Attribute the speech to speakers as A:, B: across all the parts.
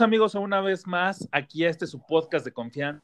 A: Amigos una vez más aquí a este su podcast de confianza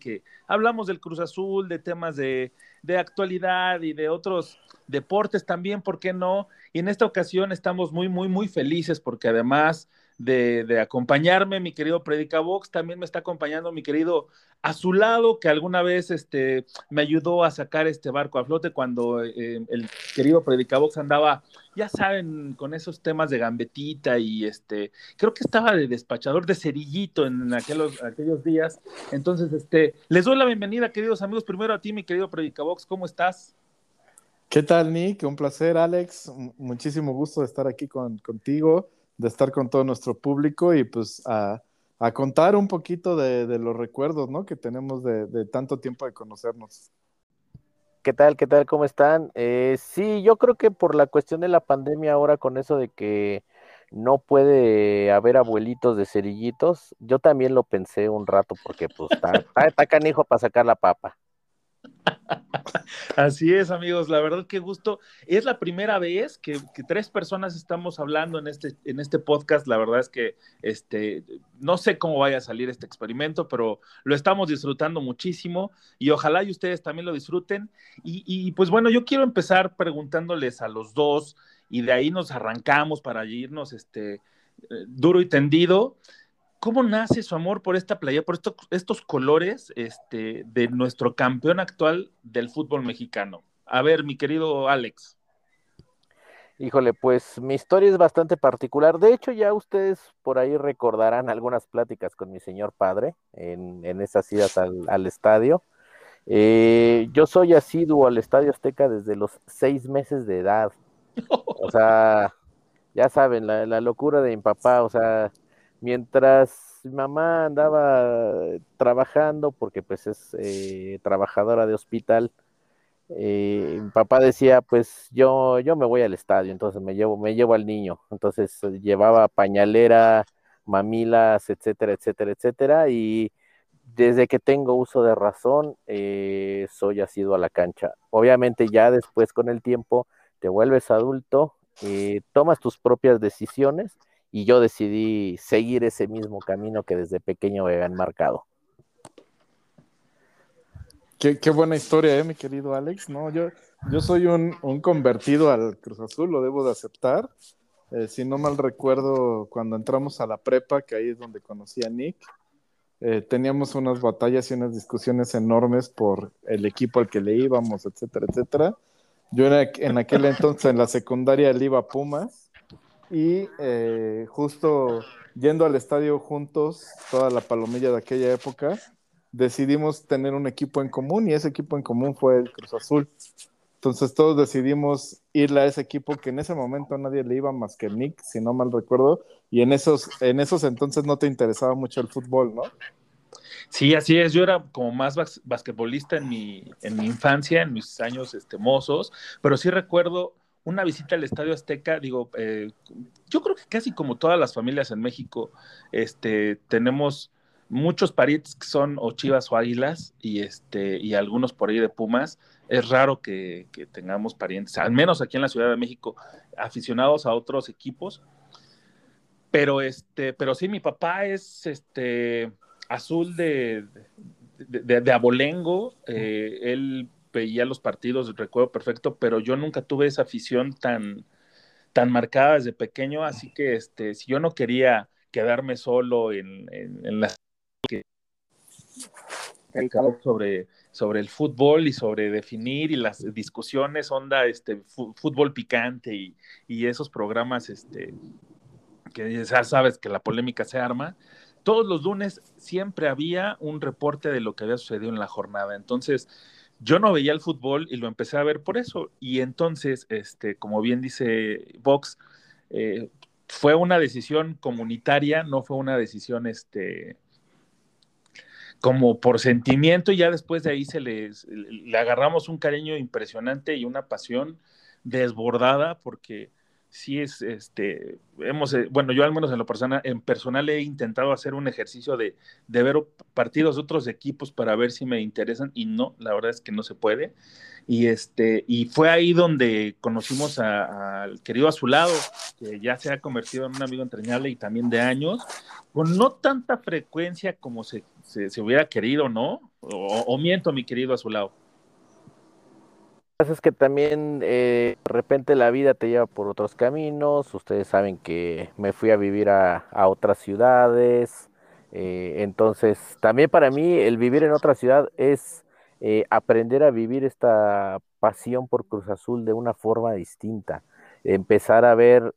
A: que hablamos del Cruz Azul, de temas de, de, actualidad y de otros deportes también, ¿por qué no? Y en esta ocasión estamos muy, muy, muy felices porque además de, acompañarme, mi querido Predicabox, también me está acompañando mi querido Azulado, que alguna vez este, me ayudó a sacar este barco a flote cuando eh, el querido Predicabox andaba, ya saben, con esos temas de gambetita y este, creo que estaba de despachador de cerillito en aquellos, aquellos días. Entonces, este, les doy la bienvenida, queridos amigos, primero a ti, mi querido Predicabox, ¿cómo estás?
B: ¿Qué tal, Nick? Un placer, Alex. Muchísimo gusto de estar aquí con, contigo de estar con todo nuestro público y pues a, contar un poquito de, los recuerdos, ¿no? Que tenemos de, tanto tiempo de conocernos.
C: ¿Qué tal? ¿Qué tal? ¿Cómo están? Eh, sí, yo creo que por la cuestión de la pandemia ahora con eso de que no puede haber abuelitos de cerillitos, yo también lo pensé un rato porque pues está, está canijo para sacar la papa.
A: Así es, amigos, la verdad que gusto. Es la primera vez que, tres personas estamos hablando en este, en este podcast. La verdad es que este, no sé cómo vaya a salir este experimento, pero lo estamos disfrutando muchísimo y ojalá y ustedes también lo disfruten. Y, pues bueno, yo quiero empezar preguntándoles a los dos y de ahí nos arrancamos para irnos este, eh, duro y tendido. ¿Cómo nace su amor por esta playa, por estos colores este, de nuestro campeón actual del fútbol mexicano? A ver, mi querido Alex.
C: Híjole, pues mi historia es bastante particular. De hecho, ya ustedes por ahí recordarán algunas pláticas con mi señor padre en, esas idas al, estadio. Eh, yo soy asiduo al Estadio Azteca desde los seis meses de edad. O sea, ya saben, la, la locura de mi papá, o sea, mientras mi mamá andaba trabajando, porque pues es eh, trabajadora de hospital, eh, mi papá decía, pues yo, yo me voy al estadio, entonces me llevo, me llevo al niño. Entonces eh, llevaba pañalera, mamilas, etcétera, etcétera, etcétera. Y desde que tengo uso de razón, soy asido a la cancha. Obviamente ya después con el tiempo te vuelves adulto, tomas tus propias decisiones y yo decidí seguir ese mismo camino que desde pequeño me habían marcado.
B: Qué, buena historia, ¿eh, mi querido Alex. No, yo, yo soy un, convertido al Cruz Azul, lo debo de aceptar. Eh, si no mal recuerdo, cuando entramos a la prepa, que ahí es donde conocí a Nick, eh, teníamos unas batallas y unas discusiones enormes por el equipo al que le íbamos, etcétera, etcétera. Yo era, en aquel entonces en la secundaria le iba a Pumas y eh, justo yendo al estadio juntos, toda la palomilla de aquella época, decidimos tener un equipo en común y ese equipo en común fue el Cruz Azul. Entonces todos decidimos irle a ese equipo que en ese momento nadie le iba más que Nick, si no mal recuerdo, y en esos, en esos entonces no te interesaba mucho el fútbol, ¿no?
A: Sí, así es. Yo era como más basquetbolista en mi, en mi infancia, en mis años este, mozos, pero sí recuerdo una visita al Estadio Azteca, digo, eh, yo creo que casi como todas las familias en México, este, tenemos muchos parientes que son o chivas o águilas y, este, y algunos por ahí de Pumas. Es raro que, tengamos parientes, al menos aquí en la Ciudad de México, aficionados a otros equipos. Pero, este, pero sí, mi papá es este, azul de, de, abolengo. Eh, él veía los partidos, recuerdo perfecto, pero yo nunca tuve esa afición tan, tan marcada desde pequeño, así que este, si yo no quería quedarme solo en, en, las sobre, sobre el fútbol y sobre definir y las discusiones, onda este, fútbol picante y, y esos programas este, que ya sabes que la polémica se arma, todos los lunes siempre había un reporte de lo que había sucedido en la jornada. Entonces, yo no veía el fútbol y lo empecé a ver por eso. Y entonces, este, como bien dice Vox, eh, fue una decisión comunitaria, no fue una decisión este, como por sentimiento y ya después de ahí se les, le agarramos un cariño impresionante y una pasión desbordada porque sí es, este, hemos, eh, bueno, yo al menos en lo personal, en personal he intentado hacer un ejercicio de, de, ver partidos de otros equipos para ver si me interesan y no, la verdad es que no se puede. Y este, y fue ahí donde conocimos al querido Azulado, que ya se ha convertido en un amigo entrañable y también de años, con no tanta frecuencia como se, se, hubiera querido, ¿no? O, o miento, mi querido Azulado
C: es que también eh, de repente la vida te lleva por otros caminos. Ustedes saben que me fui a vivir a, otras ciudades. Eh, entonces, también para mí el vivir en otra ciudad es eh, aprender a vivir esta pasión por Cruz Azul de una forma distinta. Empezar a ver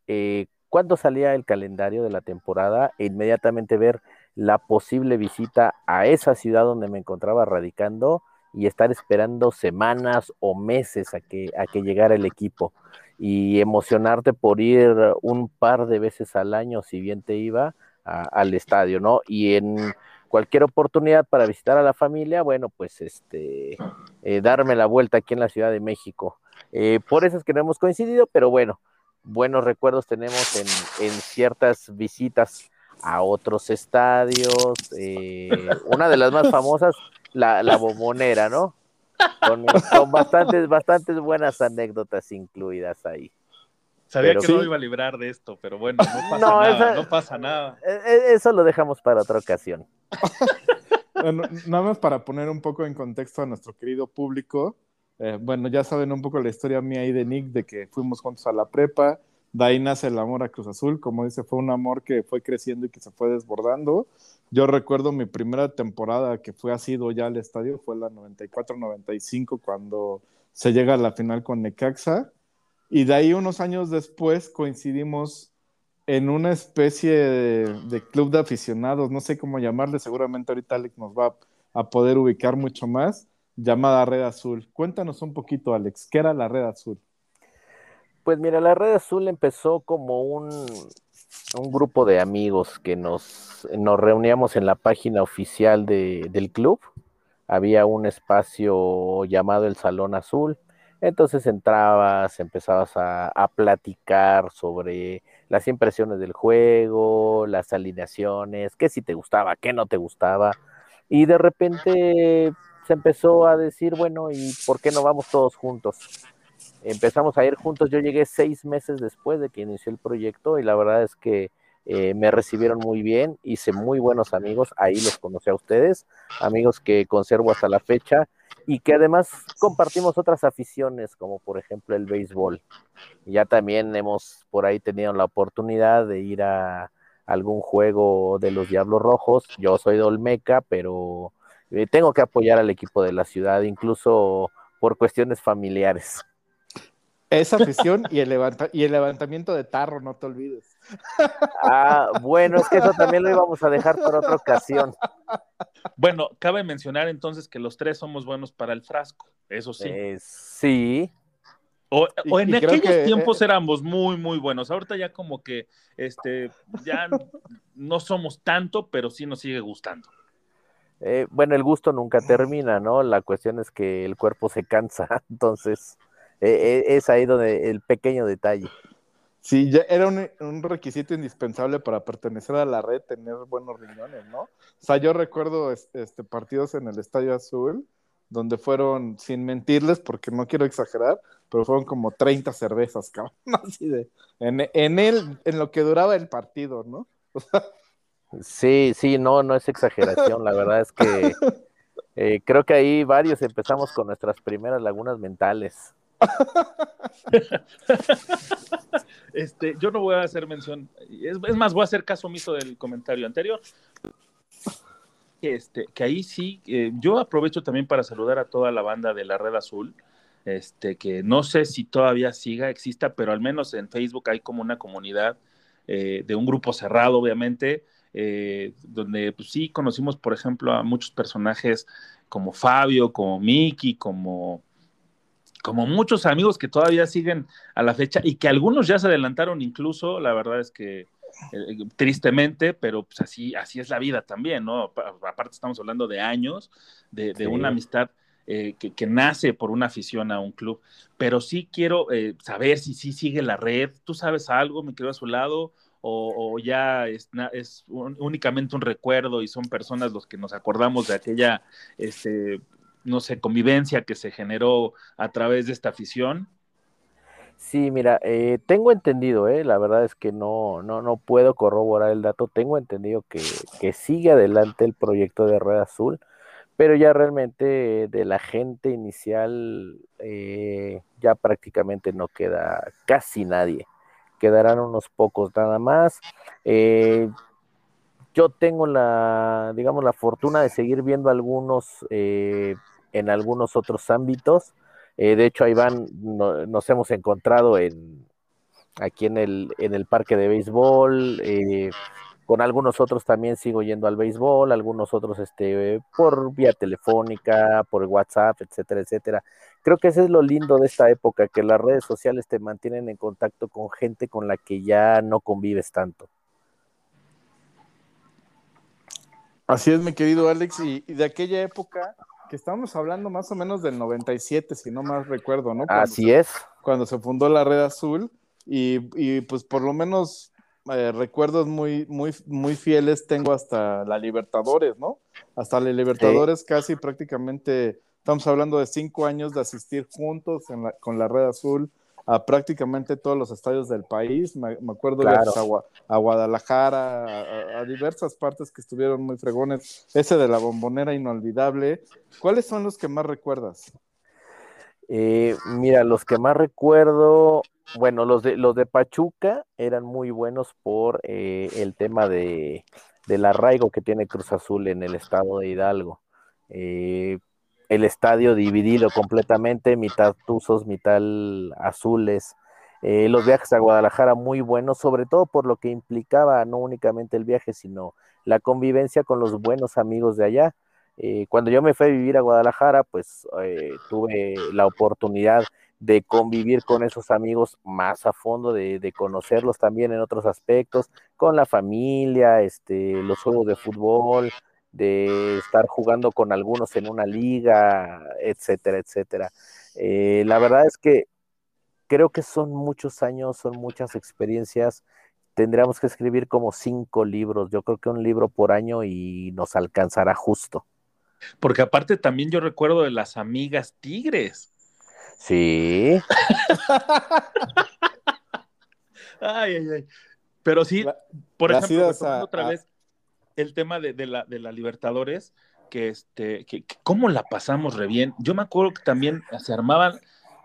C: cuándo salía el calendario de la temporada e inmediatamente ver la posible visita a esa ciudad donde me encontraba radicando y estar esperando semanas o meses a que, a que llegara el equipo y emocionarte por ir un par de veces al año, si bien te iba, al estadio, ¿no? Y en cualquier oportunidad para visitar a la familia, bueno, pues este, eh, darme la vuelta aquí en la Ciudad de México. Eh, por eso es que no hemos coincidido, pero bueno, buenos recuerdos tenemos en, en ciertas visitas a otros estadios. Eh, una de las más famosas la, la bombonera, ¿no? Con, bastantes, bastantes buenas anécdotas incluidas ahí.
A: Sabía que no iba a librar de esto, pero bueno, no pasa nada, no pasa nada.
C: E, e, eso lo dejamos para otra ocasión.
B: bueno, nada más para poner un poco en contexto a nuestro querido público. Eh, bueno, ya saben un poco la historia mía y de Nick, de que fuimos juntos a la prepa, de ahí nace el amor a Cruz Azul, como dice, fue un amor que fue creciendo y que se fue desbordando. Yo recuerdo mi primera temporada que fue asido ya al estadio, fue la 94-95 cuando se llega a la final con Necaxa. Y de ahí unos años después coincidimos en una especie de, club de aficionados, no sé cómo llamarle, seguramente ahorita Alex nos va a poder ubicar mucho más, llamada Red Azul. Cuéntanos un poquito, Alex, ¿qué era la Red Azul?
C: Pues mira, la Red Azul empezó como un, un grupo de amigos que nos, nos reuníamos en la página oficial de, del club. Había un espacio llamado el Salón Azul. Entonces entrabas, empezabas a, a, platicar sobre las impresiones del juego, las alineaciones, qué si te gustaba, qué no te gustaba. Y de repente se empezó a decir, bueno, ¿y por qué no vamos todos juntos? Empezamos a ir juntos. Yo llegué seis meses después de que inició el proyecto y la verdad es que eh, me recibieron muy bien, hice muy buenos amigos, ahí los conocí a ustedes, amigos que conservo hasta la fecha y que además compartimos otras aficiones, como por ejemplo el béisbol. Ya también hemos por ahí tenido la oportunidad de ir a algún juego de los Diablos Rojos. Yo soy de Olmeca, pero eh, tengo que apoyar al equipo de la ciudad, incluso por cuestiones familiares.
B: Esa afición y el, y el levantamiento de tarro, no te olvides.
C: Ah, bueno, es que eso también lo íbamos a dejar por otra ocasión.
A: Bueno, cabe mencionar entonces que los tres somos buenos para el frasco, eso sí.
C: Eh, sí.
A: O, en aquellos tiempos eh, éramos muy, muy buenos. Ahorita ya como que este, ya no somos tanto, pero sí nos sigue gustando.
C: Eh, bueno, el gusto nunca termina, ¿no? La cuestión es que el cuerpo se cansa, entonces e, e, es ahí donde el pequeño detalle.
B: Sí, ya era un, requisito indispensable para pertenecer a la red, tener buenos riñones, ¿no? O sea, yo recuerdo este, partidos en el Estadio Azul, donde fueron, sin mentirles, porque no quiero exagerar, pero fueron como 30 cervezas, cabrón, así de, en, en, el, en lo que duraba el partido, ¿no?
C: sí, sí, no, no es exageración, la verdad es que eh, creo que ahí varios empezamos con nuestras primeras lagunas mentales.
A: este, yo no voy a hacer mención, es, más, voy a hacer caso omiso del comentario anterior. Este, que ahí sí, eh, yo aprovecho también para saludar a toda la banda de la Red Azul, este, que no sé si todavía siga, exista, pero al menos en Facebook hay como una comunidad eh, de un grupo cerrado, obviamente, eh, donde pues, sí conocimos, por ejemplo, a muchos personajes como Fabio, como Miki, como, como muchos amigos que todavía siguen a la fecha y que algunos ya se adelantaron incluso, la verdad es que eh, tristemente, pero pues así, así es la vida también, ¿no? Aparte estamos hablando de años, de, una amistad eh, que, nace por una afición a un club, pero sí quiero eh, saber si sí sigue la red, ¿tú sabes algo, me quedo a su lado? O, ya es, es únicamente un recuerdo y son personas los que nos acordamos de aquella, este, no sé, convivencia que se generó a través de esta afición.
C: Sí, mira, eh, tengo entendido, eh, la verdad es que no, no, no puedo corroborar el dato, tengo entendido que, que sigue adelante el proyecto de Red Azul, pero ya realmente de la gente inicial eh, ya prácticamente no queda casi nadie, quedarán unos pocos nada más. Eh, yo tengo la, digamos, la fortuna de seguir viendo algunos en algunos otros ámbitos eh, de hecho, ahí van, nos hemos encontrado en, aquí en el, en el parque de béisbol, eh, con algunos otros también sigo yendo al béisbol, algunos otros este, por vía telefónica, por WhatsApp, etcétera, etcétera. Creo que eso es lo lindo de esta época, que las redes sociales te mantienen en contacto con gente con la que ya no convives tanto.
B: Así es, mi querido Alex, y de aquella época, que estamos hablando más o menos del 97, si no más recuerdo, ¿no?
C: Así es.
B: Cuando se fundó la Red Azul y, pues por lo menos eh, recuerdos muy, muy, muy fieles tengo hasta la Libertadores, ¿no? Hasta la Libertadores casi prácticamente, estamos hablando de cinco años de asistir juntos con la Red Azul a prácticamente todos los estadios del país. Me, acuerdo de a, Guadalajara, a, diversas partes que estuvieron muy fregones. Ese de la bombonera inolvidable. ¿Cuáles son los que más recuerdas?
C: Eh, mira, los que más recuerdo, bueno, los de los de Pachuca eran muy buenos por eh, el tema de, del arraigo que tiene Cruz Azul en el estado de Hidalgo. Eh, el estadio dividido completamente, mitad tuzos, mitad azules. Eh, los viajes a Guadalajara muy buenos, sobre todo por lo que implicaba no únicamente el viaje, sino la convivencia con los buenos amigos de allá. Eh, cuando yo me fui a vivir a Guadalajara, pues eh, tuve la oportunidad de convivir con esos amigos más a fondo, de, de, conocerlos también en otros aspectos, con la familia, este, los juegos de fútbol, de estar jugando con algunos en una liga, etcétera, etcétera. Eh, la verdad es que creo que son muchos años, son muchas experiencias. Tendríamos que escribir como cinco libros, yo creo que un libro por año y nos alcanzará justo.
A: Porque aparte también yo recuerdo de las amigas tigres.
C: Sí.
A: ay, ay, ay. Pero sí, por ejemplo, otra vez, el tema de, la, de la Libertadores, que este, que, cómo la pasamos re bien. Yo me acuerdo que también se armaban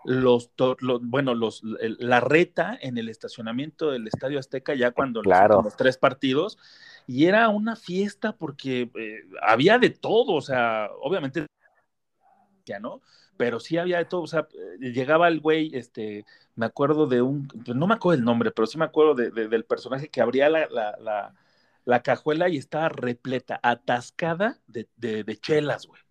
A: los, bueno, los, la reta en el estacionamiento del Estadio Azteca ya cuando los, tres partidos, y era una fiesta porque eh, había de todo, o sea, obviamente ya no, pero sí había de todo, o sea, eh, llegaba el güey, este, me acuerdo de un, no me acuerdo el nombre, pero sí me acuerdo de, del personaje que abría la, la la cajuela y estaba repleta, atascada de, de, chelas, güey.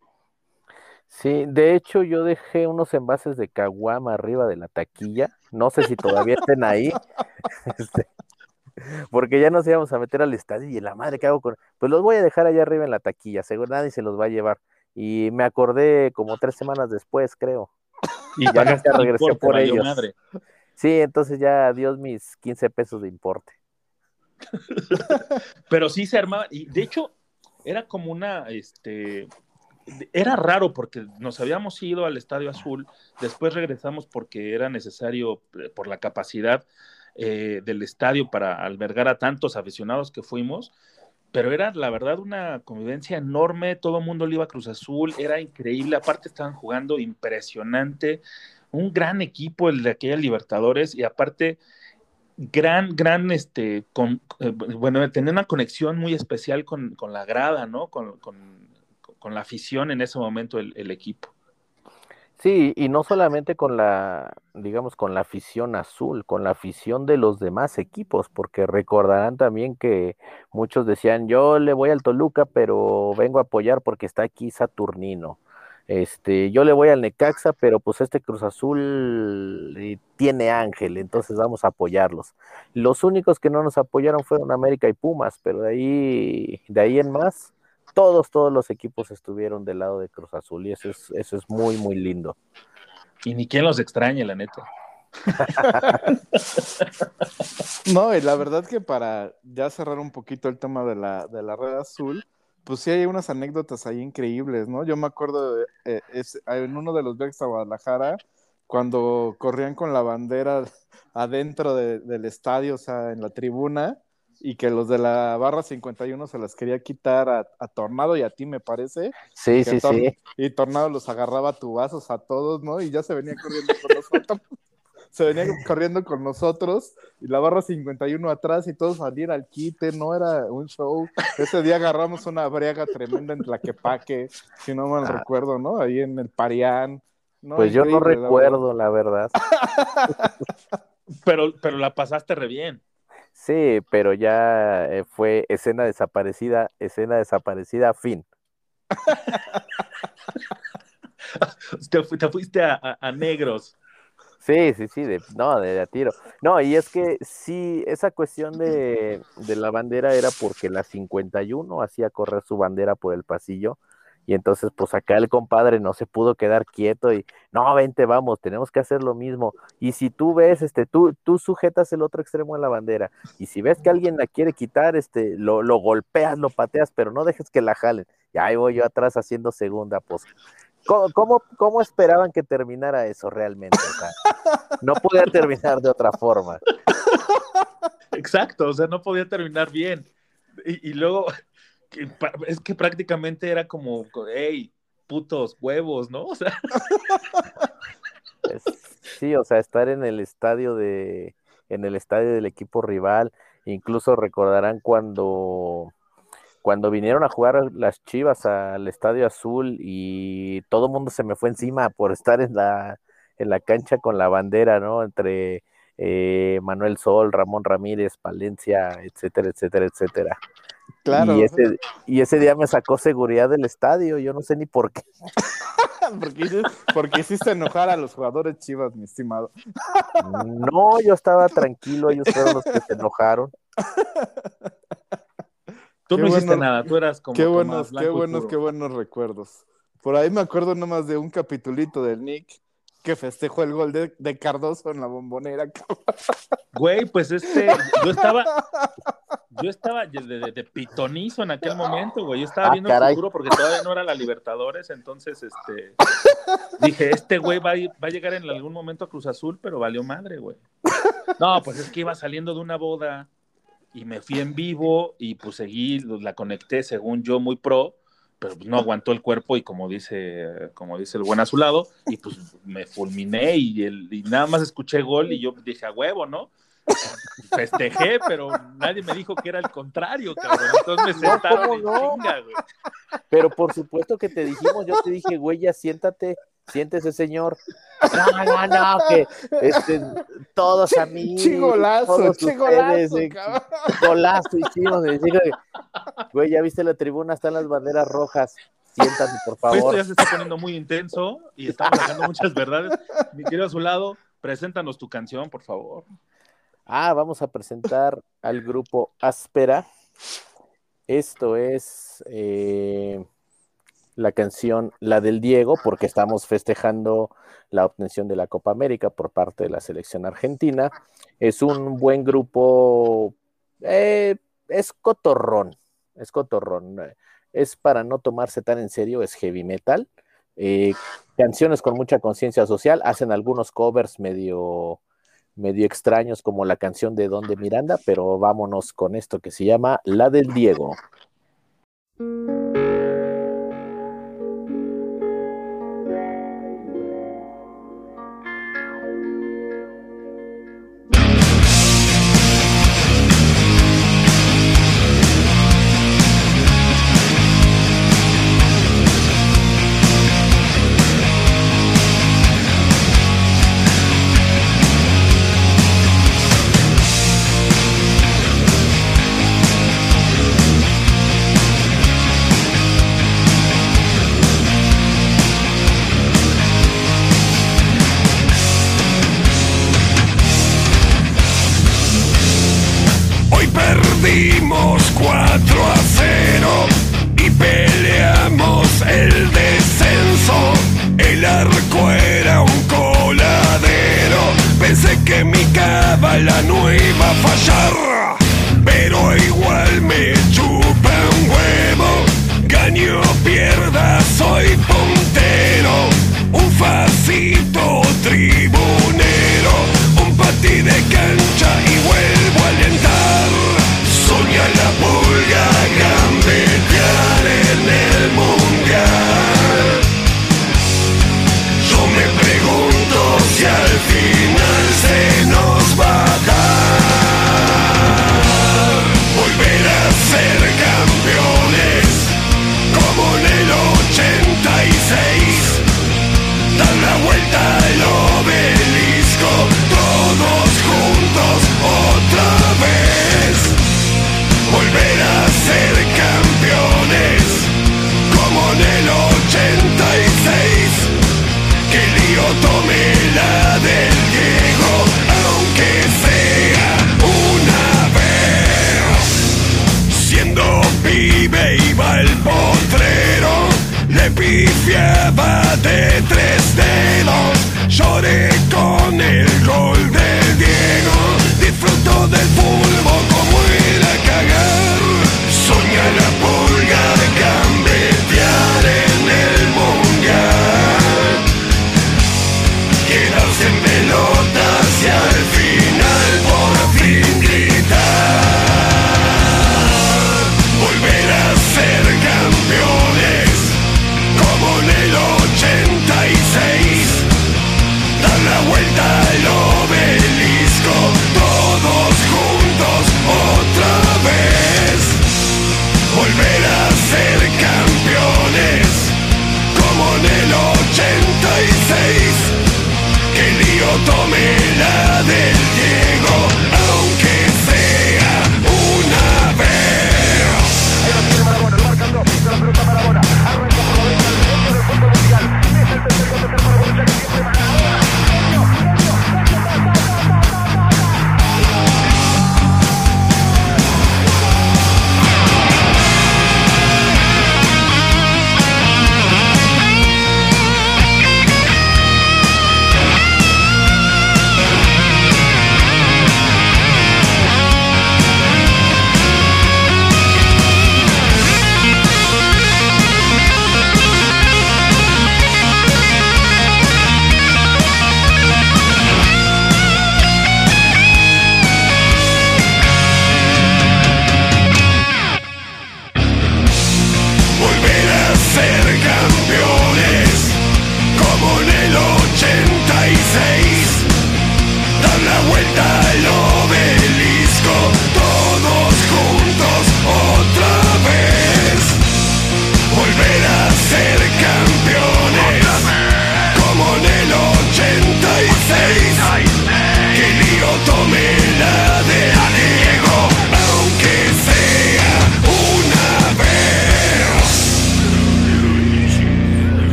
C: Sí, de hecho yo dejé unos envases de caguama arriba de la taquilla, no sé si todavía estén ahí, este, porque ya nos íbamos a meter al estadio y la madre que hago con, pues los voy a dejar allá arriba en la taquilla, seguro nadie se los va a llevar. Y me acordé como tres semanas después, creo.
A: Y ya regresé por ellos. Madre.
C: Sí, entonces ya adiós mis 15 pesos de importe.
A: Pero sí se armaba, y de hecho era como una, este, era raro porque nos habíamos ido al Estadio Azul, después regresamos porque era necesario eh, por la capacidad eh, del estadio para albergar a tantos aficionados que fuimos, pero era la verdad una convivencia enorme, todo el mundo le iba a Cruz Azul, era increíble, aparte estaban jugando impresionante, un gran equipo el de aquella Libertadores y aparte gran, gran, este, con, eh, bueno, tener una conexión muy especial con, con la grada, ¿no? Con, con, la afición en ese momento el, equipo.
C: Sí, y no solamente con la, digamos, con la afición azul, con la afición de los demás equipos, porque recordarán también que muchos decían, yo le voy al Toluca, pero vengo a apoyar porque está aquí Saturnino. Este, yo le voy al Necaxa, pero pues este Cruz Azul eh, tiene Ángel, entonces vamos a apoyarlos. Los únicos que no nos apoyaron fueron América y Pumas, pero de ahí, de ahí en más, todos, todos los equipos estuvieron del lado de Cruz Azul y eso es, eso es muy, muy lindo.
A: Y ni quien los extrañe, la neta.
B: no, y la verdad que para ya cerrar un poquito el tema de la, de la red azul, pues sí hay unas anécdotas ahí increíbles, ¿no? Yo me acuerdo de, eh, en uno de los viajes a Guadalajara, cuando corrían con la bandera adentro del estadio, o sea, en la tribuna, y que los de la barra 51 se las quería quitar a, Tornado y a ti, me parece.
C: Sí, sí, sí.
B: Y Tornado los agarraba a tubazos a todos, ¿no? Y ya se venía corriendo con nosotros. se venía corriendo con nosotros y la barra 51 atrás y todos salían al quite, no era un show. Ese día agarramos una briaga tremenda en Tlaquepaque, si no mal ah. recuerdo, ¿no? Ahí en el Parián.
C: Pues yo no recuerdo, la verdad.
A: pero, pero la pasaste re bien.
C: Sí, pero ya eh, fue escena desaparecida, escena desaparecida, fin.
A: te, fuiste a, negros.
C: Sí, sí, sí, de, no, de, a tiro. No, y es que sí, esa cuestión de, de la bandera era porque la 51 hacía correr su bandera por el pasillo y entonces, pues acá el compadre no se pudo quedar quieto y, no, vente, vamos, tenemos que hacer lo mismo. Y si tú ves, este, tú, tú sujetas el otro extremo de la bandera. Y si ves que alguien la quiere quitar, este, lo, lo golpeas, lo pateas, pero no dejes que la jalen. Y ahí voy yo atrás haciendo segunda, pues. ¿Cómo, cómo, esperaban que terminara eso realmente? no podía terminar de otra forma.
A: Exacto, o sea, no podía terminar bien. Y, y luego, es que prácticamente era como, hey, putos huevos, ¿no? O sea.
C: sí, o sea, estar en el estadio de, en el estadio del equipo rival, incluso recordarán cuando, cuando vinieron a jugar las Chivas al Estadio Azul y todo el mundo se me fue encima por estar en la, en la cancha con la bandera, ¿no? Entre eh, Manuel Sol, Ramón Ramírez, Palencia, etcétera, etcétera, etcétera. Claro. Y ese, y ese día me sacó seguridad del estadio, yo no sé ni por qué.
B: porque, porque hiciste enojar a los jugadores chivas, mi estimado.
C: no, yo estaba tranquilo, ellos fueron los que se enojaron.
A: Tú no hiciste nada, tú eras como.
B: Qué buenos, qué buenos, qué buenos recuerdos. Por ahí me acuerdo nomás de un capitulito del Nick que festejó el gol de, Cardoso en la bombonera.
A: Güey, pues este, yo estaba, yo estaba de, pitonizo en aquel momento, güey. Yo estaba ah, viendo el futuro porque todavía no era la Libertadores, entonces, este, dije, este güey va, va, a llegar en algún momento a Cruz Azul, pero valió madre, güey. No, pues es que iba saliendo de una boda y me fui en vivo y pues seguí, la conecté según yo muy pro pero no aguantó el cuerpo y como dice, como dice el buen a su lado, y pues me fulminé y, el, y nada más escuché gol y yo dije a huevo, ¿no? Festejé, pero nadie me dijo que era el contrario, cabrón. Entonces me sentaron no, chinga, güey.
C: Pero por supuesto que te dijimos, yo te dije, güey, ya siéntate, siéntese, señor. No, no, no, que este, todos a mí.
B: Chigolazo, chigolazo,
C: Golazo, hicimos. Güey, ya viste la tribuna, están las banderas rojas. Siéntate, por favor.
A: Esto ya se está poniendo muy intenso y estamos hablando muchas verdades. Mi querido a su lado, preséntanos tu canción, por favor.
C: Ah, vamos a presentar al grupo Áspera. Esto es eh, la canción La del Diego, porque estamos festejando la obtención de la Copa América por parte de la selección argentina. Es un buen grupo, eh, es cotorrón, es cotorrón. Es para no tomarse tan en serio, es heavy metal. Eh, canciones con mucha conciencia social, hacen algunos covers medio, medio extraños como la canción de Don de Miranda, pero vámonos con esto que se llama La del Diego.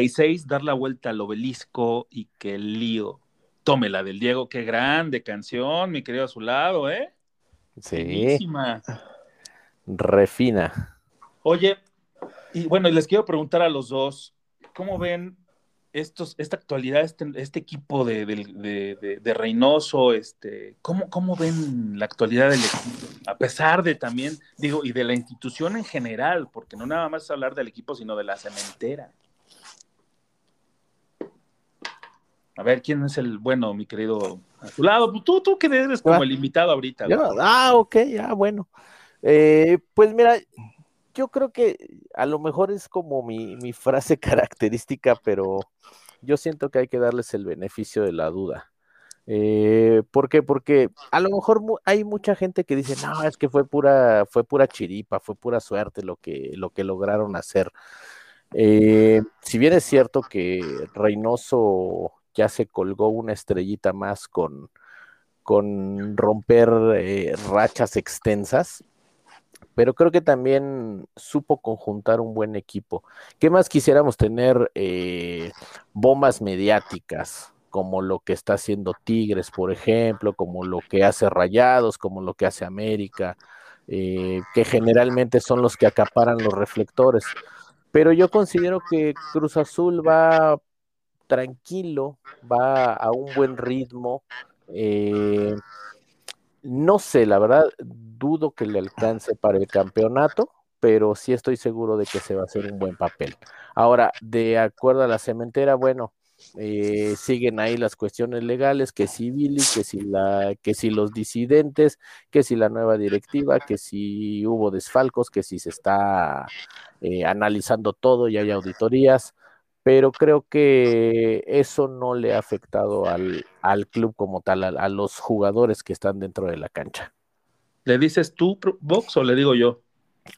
D: 36, dar la vuelta al obelisco y que el lío.
A: Tómela del Diego, qué grande canción, mi querido a ¿eh?
C: Sí. Refina.
A: Oye, y bueno, les quiero preguntar a los dos, ¿cómo ven estos, esta actualidad, este, este equipo de, de, de, Reynoso, este, ¿cómo, ¿cómo ven la actualidad del equipo? A pesar de también, digo, y de la institución en general, porque no nada más hablar del equipo, sino de la cementera. A ver, ¿quién es el bueno, mi querido? A tu lado, Pues tú, tú que eres como el invitado ahorita. Güey.
C: ah, ok, ya, bueno. Eh, pues mira, yo creo que a lo mejor es como mi, mi frase característica, pero yo siento que hay que darles el beneficio de la duda. Eh, ¿por qué? Porque a lo mejor mu- hay mucha gente que dice, no, es que fue pura, fue pura chiripa, fue pura suerte lo que, lo que lograron hacer. Eh, si bien es cierto que Reynoso ya se colgó una estrellita más con, con romper eh, rachas extensas, pero creo que también supo conjuntar un buen equipo. ¿Qué más quisiéramos tener eh, bombas mediáticas? como lo que está haciendo Tigres, por ejemplo, como lo que hace Rayados, como lo que hace América, eh, que generalmente son los que acaparan los reflectores. Pero yo considero que Cruz Azul va tranquilo, va a un buen ritmo. Eh, no sé, la verdad, dudo que le alcance para el campeonato, pero sí estoy seguro de que se va a hacer un buen papel. Ahora, de acuerdo a la cementera, bueno, eh, siguen ahí las cuestiones legales, que si Billy, que si la, que si los disidentes, que si la nueva directiva, que si hubo desfalcos, que si se está eh, analizando todo y hay auditorías, pero creo que eso no le ha afectado al, club como tal, a, los jugadores que están dentro de la cancha.
A: ¿Le dices tú, Vox, o le digo yo?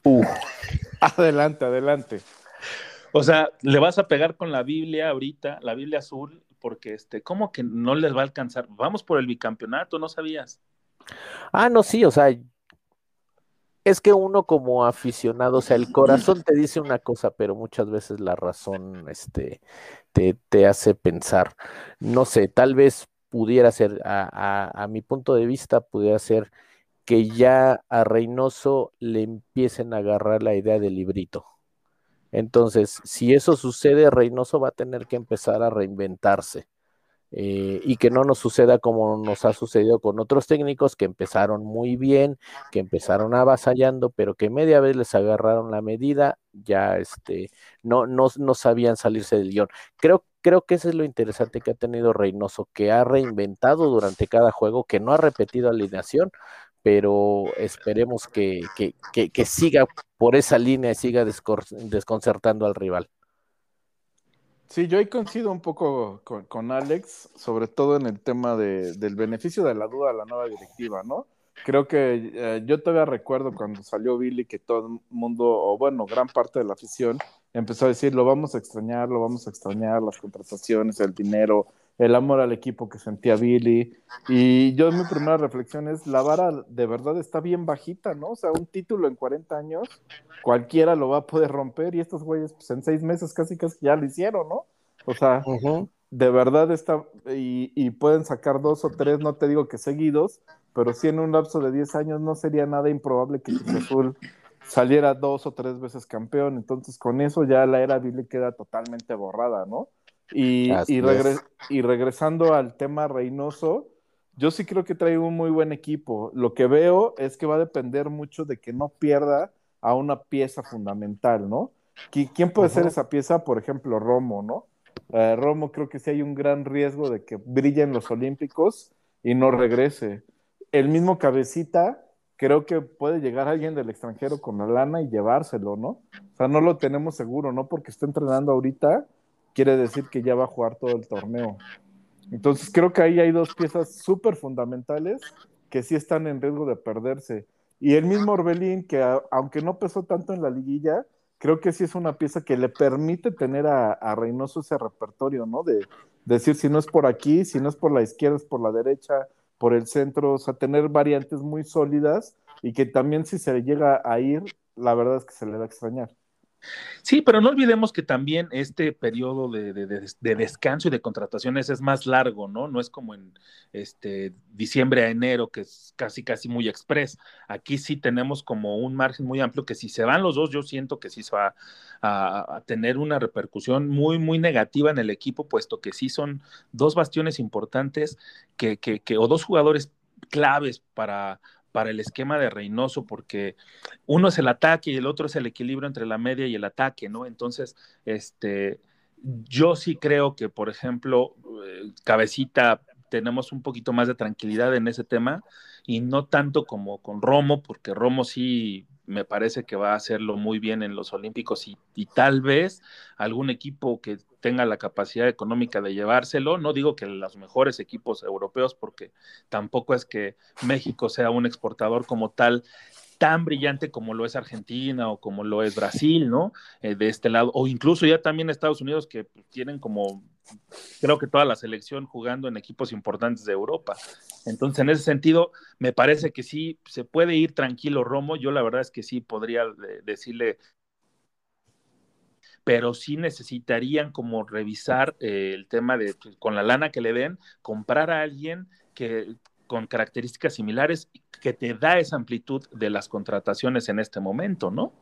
B: Adelante, adelante.
A: O sea, le vas a pegar con la Biblia ahorita, la Biblia azul, porque este, ¿cómo que no les va a alcanzar? Vamos por el bicampeonato, ¿no sabías?
C: Ah, no, sí, o sea, es que uno como aficionado, o sea, el corazón te dice una cosa, pero muchas veces la razón este, te, te hace pensar. No sé, tal vez pudiera ser, a, a, a mi punto de vista, pudiera ser que ya a Reynoso le empiecen a agarrar la idea del librito. Entonces, si eso sucede, Reynoso va a tener que empezar a reinventarse. Eh, y que no nos suceda como nos ha sucedido con otros técnicos que empezaron muy bien, que empezaron avasallando, pero que media vez les agarraron la medida, ya este, no, no, no sabían salirse del guion. Creo, creo que eso es lo interesante que ha tenido Reynoso, que ha reinventado durante cada juego, que no ha repetido alineación, pero esperemos que, siga por esa línea y siga desconcertando al rival.
B: Sí, yo ahí coincido un poco con, Alex, sobre todo en el tema del beneficio de la duda a la nueva directiva, ¿no? Creo que eh, yo todavía recuerdo cuando salió Billy que todo el mundo, o bueno, gran parte de la afición empezó a decir, lo vamos a extrañar, lo vamos a extrañar, las contrataciones, el dinero, el amor al equipo que sentía Billy. Y yo mi primera reflexión es, la vara de verdad está bien bajita, ¿no? O sea, un título en 40 años, cualquiera lo va a poder romper y estos güeyes pues en seis meses casi casi ya lo hicieron, ¿no? O sea, de verdad está, y, y, pueden sacar dos o tres, no te digo que seguidos, pero sí en un lapso de 10 años no sería nada improbable que Cruz Azul saliera dos o tres veces campeón. Entonces con eso ya la era Billy queda totalmente borrada, ¿no? Y, y, regresando al tema Reynoso, yo sí creo que trae un muy buen equipo. Lo que veo es que va a depender mucho de que no pierda a una pieza fundamental, ¿no? ¿Quién puede ser esa pieza? Por ejemplo, Romo, ¿no? Eh, Romo creo que sí hay un gran riesgo de que brille en los Olímpicos y no regrese. El mismo Cabecita, creo que puede llegar alguien del extranjero con la lana y llevárselo, ¿no? O sea, no lo tenemos seguro, ¿no? Porque está entrenando ahorita quiere decir que ya va a jugar todo el torneo. Entonces creo que ahí hay dos piezas súper fundamentales que sí están en riesgo de perderse. Y el mismo Orbelín, que aunque no pesó tanto en la liguilla, creo que sí es una pieza que le permite tener a, a Reynoso ese repertorio, ¿no? De, decir si no es por aquí, si no es por la izquierda, es por la derecha, por el centro, o sea, tener variantes muy sólidas y que también si se le llega a ir, la verdad es que se le va a extrañar.
A: Sí, pero no olvidemos que también este periodo de, descanso y de contrataciones es más largo, ¿no? No es como en este diciembre a enero, que es casi, casi muy express. Aquí sí tenemos como un margen muy amplio que si se van los dos, yo siento que sí se va a, tener una repercusión muy, muy negativa en el equipo, puesto que sí son dos bastiones importantes que, que, que o dos jugadores claves para, para el esquema de Reynoso, porque uno es el ataque y el otro es el equilibrio entre la media y el ataque, ¿no? Entonces, este, yo sí creo que, por ejemplo, eh, Cabecita tenemos un poquito más de tranquilidad en ese tema y no tanto como con Romo, porque Romo sí me parece que va a hacerlo muy bien en los Olímpicos y, y, tal vez algún equipo que tenga la capacidad económica de llevárselo, no digo que los mejores equipos europeos, porque tampoco es que México sea un exportador como tal tan brillante como lo es Argentina o como lo es Brasil, ¿no? Eh, de este lado, o incluso ya también Estados Unidos que tienen como creo que toda la selección jugando en equipos importantes de Europa. Entonces, en ese sentido, me parece que sí se puede ir tranquilo Romo. Yo la verdad es que sí podría decirle pero sí necesitarían como revisar eh, el tema de pues, con la lana que le den, comprar a alguien que con características similares que te da esa amplitud de las contrataciones en este momento, ¿no?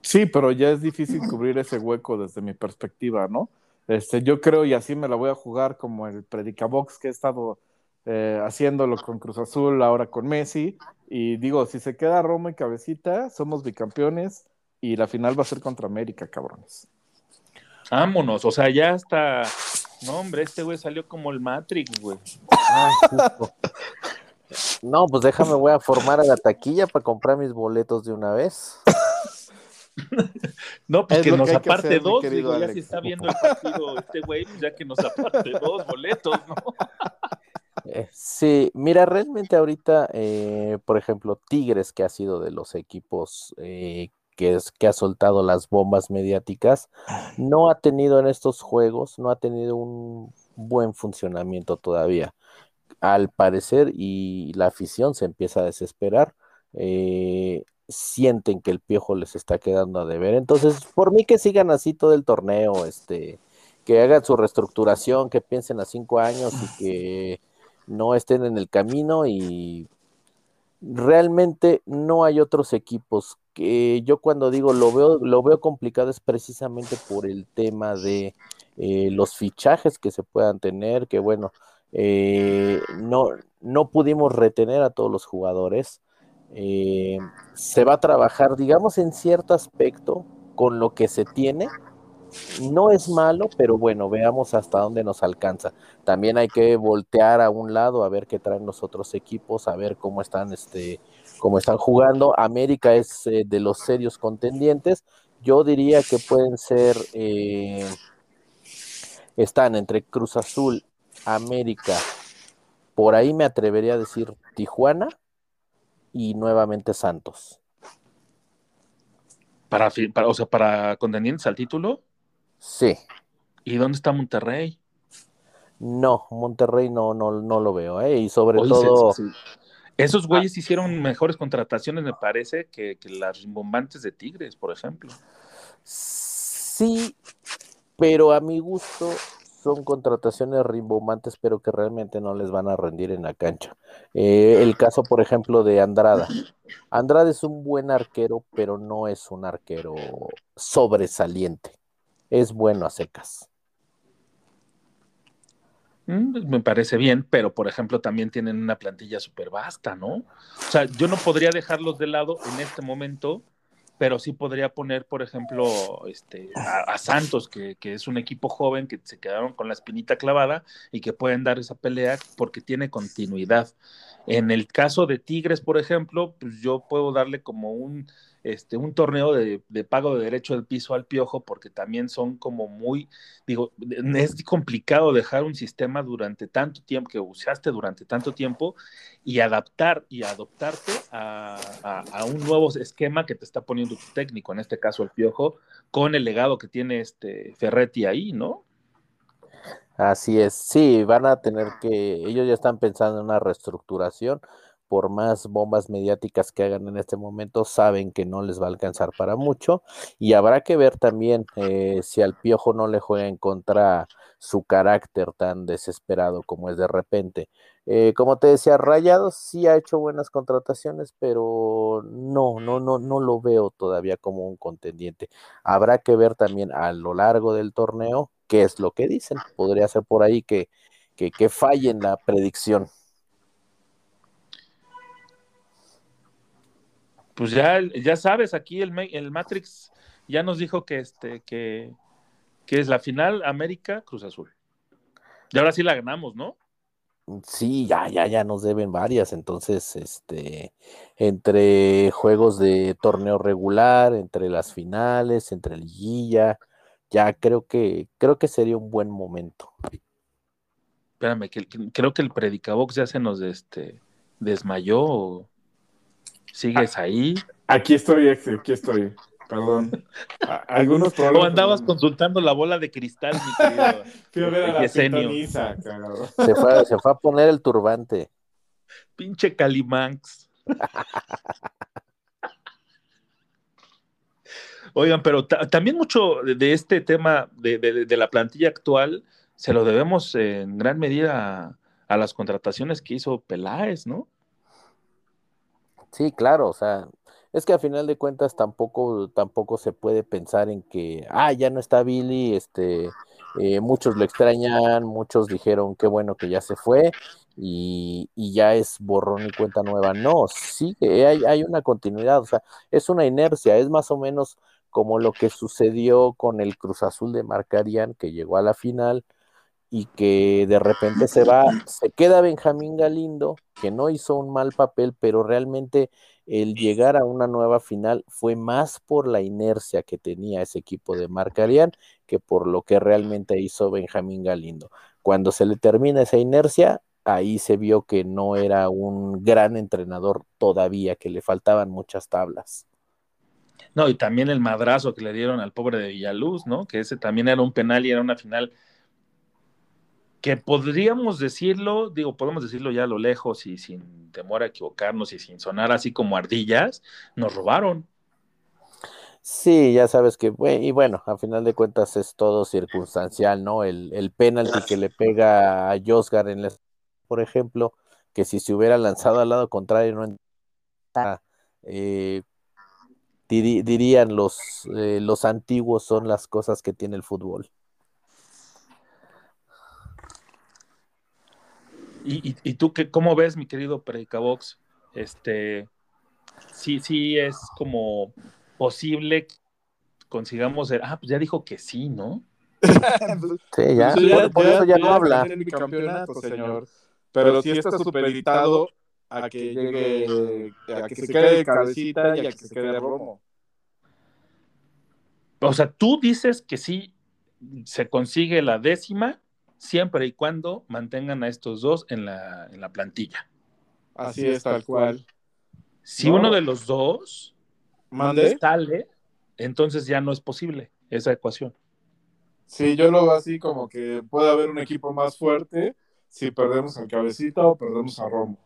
B: Sí, pero ya es difícil cubrir ese hueco desde mi perspectiva, ¿no? Este, yo creo, y así me la voy a jugar como el Predicabox que he estado eh, haciéndolo con Cruz Azul, ahora con Messi, y digo, si se queda Roma y Cabecita, somos bicampeones, y la final va a ser contra América, cabrones.
A: Vámonos, o sea, ya está. No, hombre, este güey salió como el Matrix, güey.
C: no, pues déjame, voy a formar a la taquilla para comprar mis boletos de una vez.
A: no, pues que nos aparte dos, digo, ya si está viendo el partido este güey, pues ya que nos aparte dos boletos, ¿no?
C: Eh, sí, mira, realmente ahorita, eh, por ejemplo, Tigres, que ha sido de los equipos eh, que, es, que ha soltado las bombas mediáticas, no ha tenido en estos juegos, no ha tenido un buen funcionamiento todavía. Al parecer, y la afición se empieza a desesperar, eh, sienten que el piojo les está quedando a deber. Entonces, por mí que sigan así todo el torneo, este, que hagan su reestructuración, que piensen a cinco años y que no estén en el camino y realmente no hay otros equipos que yo cuando digo lo veo, lo veo complicado es precisamente por el tema de eh, los fichajes que se puedan tener, que bueno, eh, no, no pudimos retener a todos los jugadores. Eh, se va a trabajar, digamos, en cierto aspecto con lo que se tiene. No es malo, pero bueno, veamos hasta dónde nos alcanza. También hay que voltear a un lado a ver qué traen los otros equipos, a ver cómo están este, como están jugando. América es eh, de los serios contendientes. Yo diría que pueden ser, eh, están entre Cruz Azul, América, por ahí me atrevería a decir Tijuana y nuevamente Santos.
A: Para, para, o sea, para contendientes al título.
C: Sí.
A: ¿Y dónde está Monterrey?
C: No, Monterrey no, no, no lo veo, ¿eh? Y sobre todo,
A: esos ah. güeyes hicieron mejores contrataciones, me parece, que, las rimbombantes de Tigres, por ejemplo.
C: Sí, pero a mi gusto son contrataciones rimbombantes, pero que realmente no les van a rendir en la cancha. Eh, el caso, por ejemplo, de Andrada. Andrada es un buen arquero, pero no es un arquero sobresaliente. Es bueno a secas.
A: Mm, me parece bien, pero por ejemplo también tienen una plantilla súper vasta, ¿no? O sea, yo no podría dejarlos de lado en este momento, pero sí podría poner, por ejemplo, este, a, Santos, que, que, es un equipo joven que se quedaron con la espinita clavada y que pueden dar esa pelea porque tiene continuidad. En el caso de Tigres, por ejemplo, pues yo puedo darle como un este, un torneo de, pago de derecho del piso al piojo, porque también son como muy, digo, es complicado dejar un sistema durante tanto tiempo, que usaste durante tanto tiempo, y adaptar y adoptarte a, un nuevo esquema que te está poniendo tu técnico, en este caso el piojo, con el legado que tiene este Ferretti ahí, ¿no?
C: Así es, sí, van a tener que, ellos ya están pensando en una reestructuración por más bombas mediáticas que hagan en este momento, saben que no les va a alcanzar para mucho. Y habrá que ver también eh, si al piojo no le juega en contra su carácter tan desesperado como es de repente. Eh, como te decía, Rayados sí ha hecho buenas contrataciones, pero no, no, no, no lo veo todavía como un contendiente. Habrá que ver también a lo largo del torneo qué es lo que dicen. Podría ser por ahí que, que, que fallen la predicción.
A: Pues ya, ya sabes, aquí el, el Matrix ya nos dijo que, este, que, que es la final América Cruz Azul. Y ahora sí la ganamos, ¿no?
C: Sí, ya, ya, ya nos deben varias. Entonces, este, entre juegos de torneo regular, entre las finales, entre liguilla, ya creo que, creo que sería un buen momento.
A: Espérame, que, creo que el Predicabox ya se nos este, desmayó. ¿Sigues ahí?
B: Aquí estoy, aquí estoy. Perdón. Ah, algunos
A: O
B: problemas.
A: andabas consultando la bola de cristal, mi querido.
B: Fui a ver a la.
C: Se fue, se fue a poner el turbante.
A: Pinche Calimanx. Oigan, pero ta- también mucho de, de este tema de, de- de la plantilla actual se lo debemos en gran medida a, a las contrataciones que hizo Peláez, ¿no?
C: Sí, claro, o sea, es que a final de cuentas tampoco, tampoco se puede pensar en que, ah, ya no está Billy, este, eh, muchos lo extrañan, muchos dijeron qué bueno que ya se fue y, y ya es borrón y cuenta nueva. No, sí, que hay, hay una continuidad, o sea, es una inercia, es más o menos como lo que sucedió con el Cruz Azul de Marcarian, que llegó a la final y que de repente se va, se queda Benjamín Galindo, que no hizo un mal papel, pero realmente el llegar a una nueva final fue más por la inercia que tenía ese equipo de Marcarian que por lo que realmente hizo Benjamín Galindo. Cuando se le termina esa inercia, ahí se vio que no era un gran entrenador todavía, que le faltaban muchas tablas.
A: No, y también el madrazo que le dieron al pobre de Villaluz, ¿no? Que ese también era un penal y era una final que podríamos decirlo, digo, podemos decirlo ya a lo lejos y sin temor a equivocarnos y sin sonar así como ardillas, nos robaron.
C: Sí, ya sabes que, y bueno, a final de cuentas es todo circunstancial, ¿no? El, el penalti que le pega a Josgar en la, por ejemplo, que si se hubiera lanzado al lado contrario, no entra, eh, diri- dirían los, eh, los antiguos son las cosas que tiene el fútbol.
A: ¿Y, y, y tú qué, cómo ves, mi querido Predicabox? Este, sí, sí es como posible que consigamos, el- ah, pues ya dijo que sí, ¿no?
C: Sí, ya,
B: Pues
C: por, por eso ya no
B: va a
C: habla.
B: mi campeonato, señor. Pero sí está supeditado a que llegue, a que se quede cabecita y a que se quede Romo.
A: O sea, tú dices que sí se consigue la décima siempre y cuando mantengan a estos dos en la, en la plantilla.
B: Así es, tal cual.
A: Si
B: No.
A: uno de los dos
B: ¿Mande?
A: sale, entonces ya no es posible esa ecuación.
B: Sí, yo lo veo así como que puede haber un equipo más fuerte si perdemos al cabecita o perdemos a Romo.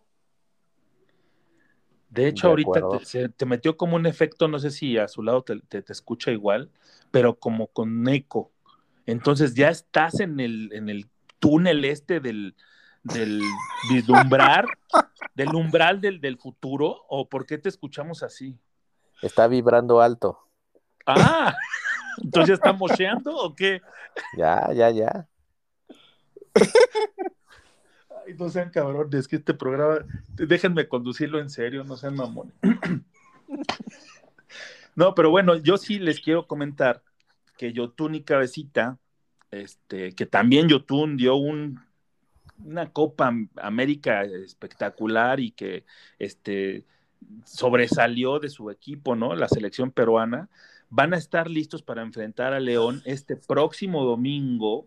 A: De hecho,
C: De
A: ahorita te, se te metió como un efecto, no sé si a su lado te, te- te escucha igual, pero como con eco. Entonces ya estás en el, en el túnel este del, del vislumbrar, del umbral del, del futuro, o por qué te escuchamos así.
C: Está vibrando alto.
A: Ah, entonces ya está mocheando o qué?
C: Ya, ya, ya.
A: Ay, no sean cabrones, que este programa, déjenme conducirlo en serio, no sean mamones. No, pero bueno, yo sí les quiero comentar que Yotun y Cabecita, este, que también Yotun dio un, una Copa América espectacular y que este, sobresalió de su equipo, ¿no? La selección peruana, van a estar listos para enfrentar a León este próximo domingo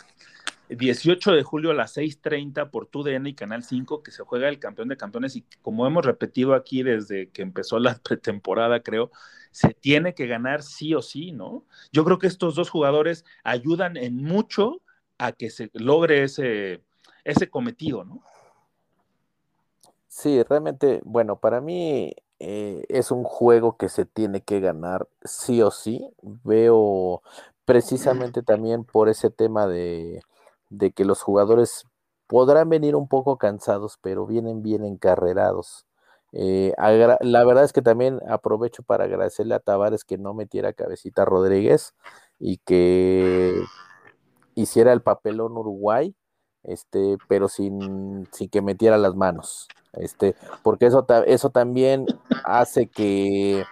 A: 18 de julio a las 6:30 por TUDN y Canal 5, que se juega el campeón de campeones. Y como hemos repetido aquí desde que empezó la pretemporada, creo, se tiene que ganar sí o sí, ¿no? Yo creo que estos dos jugadores ayudan en mucho a que se logre ese, ese cometido, ¿no?
C: Sí, realmente, bueno, para mí eh, es un juego que se tiene que ganar sí o sí. Veo precisamente también por ese tema de, de que los jugadores podrán venir un poco cansados, pero vienen bien encarrerados. Eh, la verdad es que también aprovecho para agradecerle a Tavares que no metiera cabecita Rodríguez y que hiciera el papelón Uruguay, este, pero sin, sin que metiera las manos. Este, porque eso, eso también hace eh,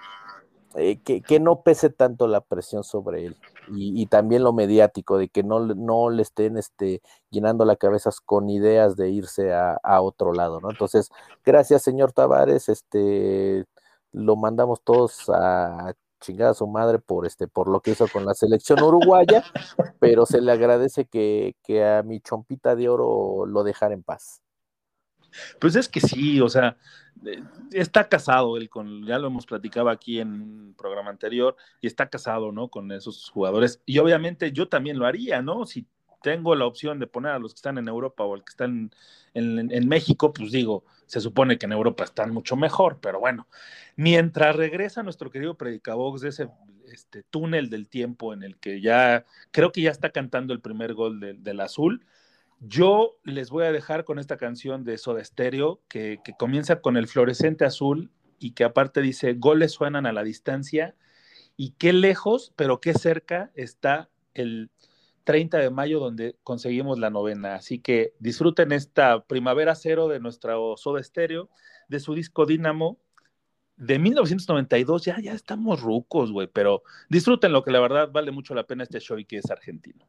C: que, que no pese tanto la presión sobre él. Y, y también lo mediático, de que no, no le estén este, llenando la cabeza con ideas de irse a, a otro lado, ¿no? Entonces, gracias, señor Tavares, este, lo mandamos todos a chingar a su madre por este, por lo que hizo con la selección uruguaya, pero se le agradece que, que a mi chompita de oro lo dejara en paz.
E: Pues es que sí, o sea, eh, está casado él con, ya lo hemos platicado aquí en un programa anterior, y está casado, ¿no? Con esos jugadores. Y obviamente yo también lo haría, ¿no? Si tengo la opción de poner a los que están en Europa o al que están en, México, pues digo, se supone que en Europa están mucho mejor, pero bueno, mientras regresa nuestro querido Predicabox de ese este, túnel del tiempo en el que ya, creo que ya está cantando el primer gol de, del azul, yo les voy a dejar con esta canción de Soda Stereo que, que comienza con el fluorescente azul y que aparte dice, goles suenan a la distancia y qué lejos, pero qué cerca está el 30 de mayo donde conseguimos la novena. Así que disfruten esta primavera cero de nuestro Soda Stereo, de su disco Dínamo de 1992. Ya, ya estamos rucos, güey, pero disfruten lo que la verdad vale mucho la pena este show y que es argentino.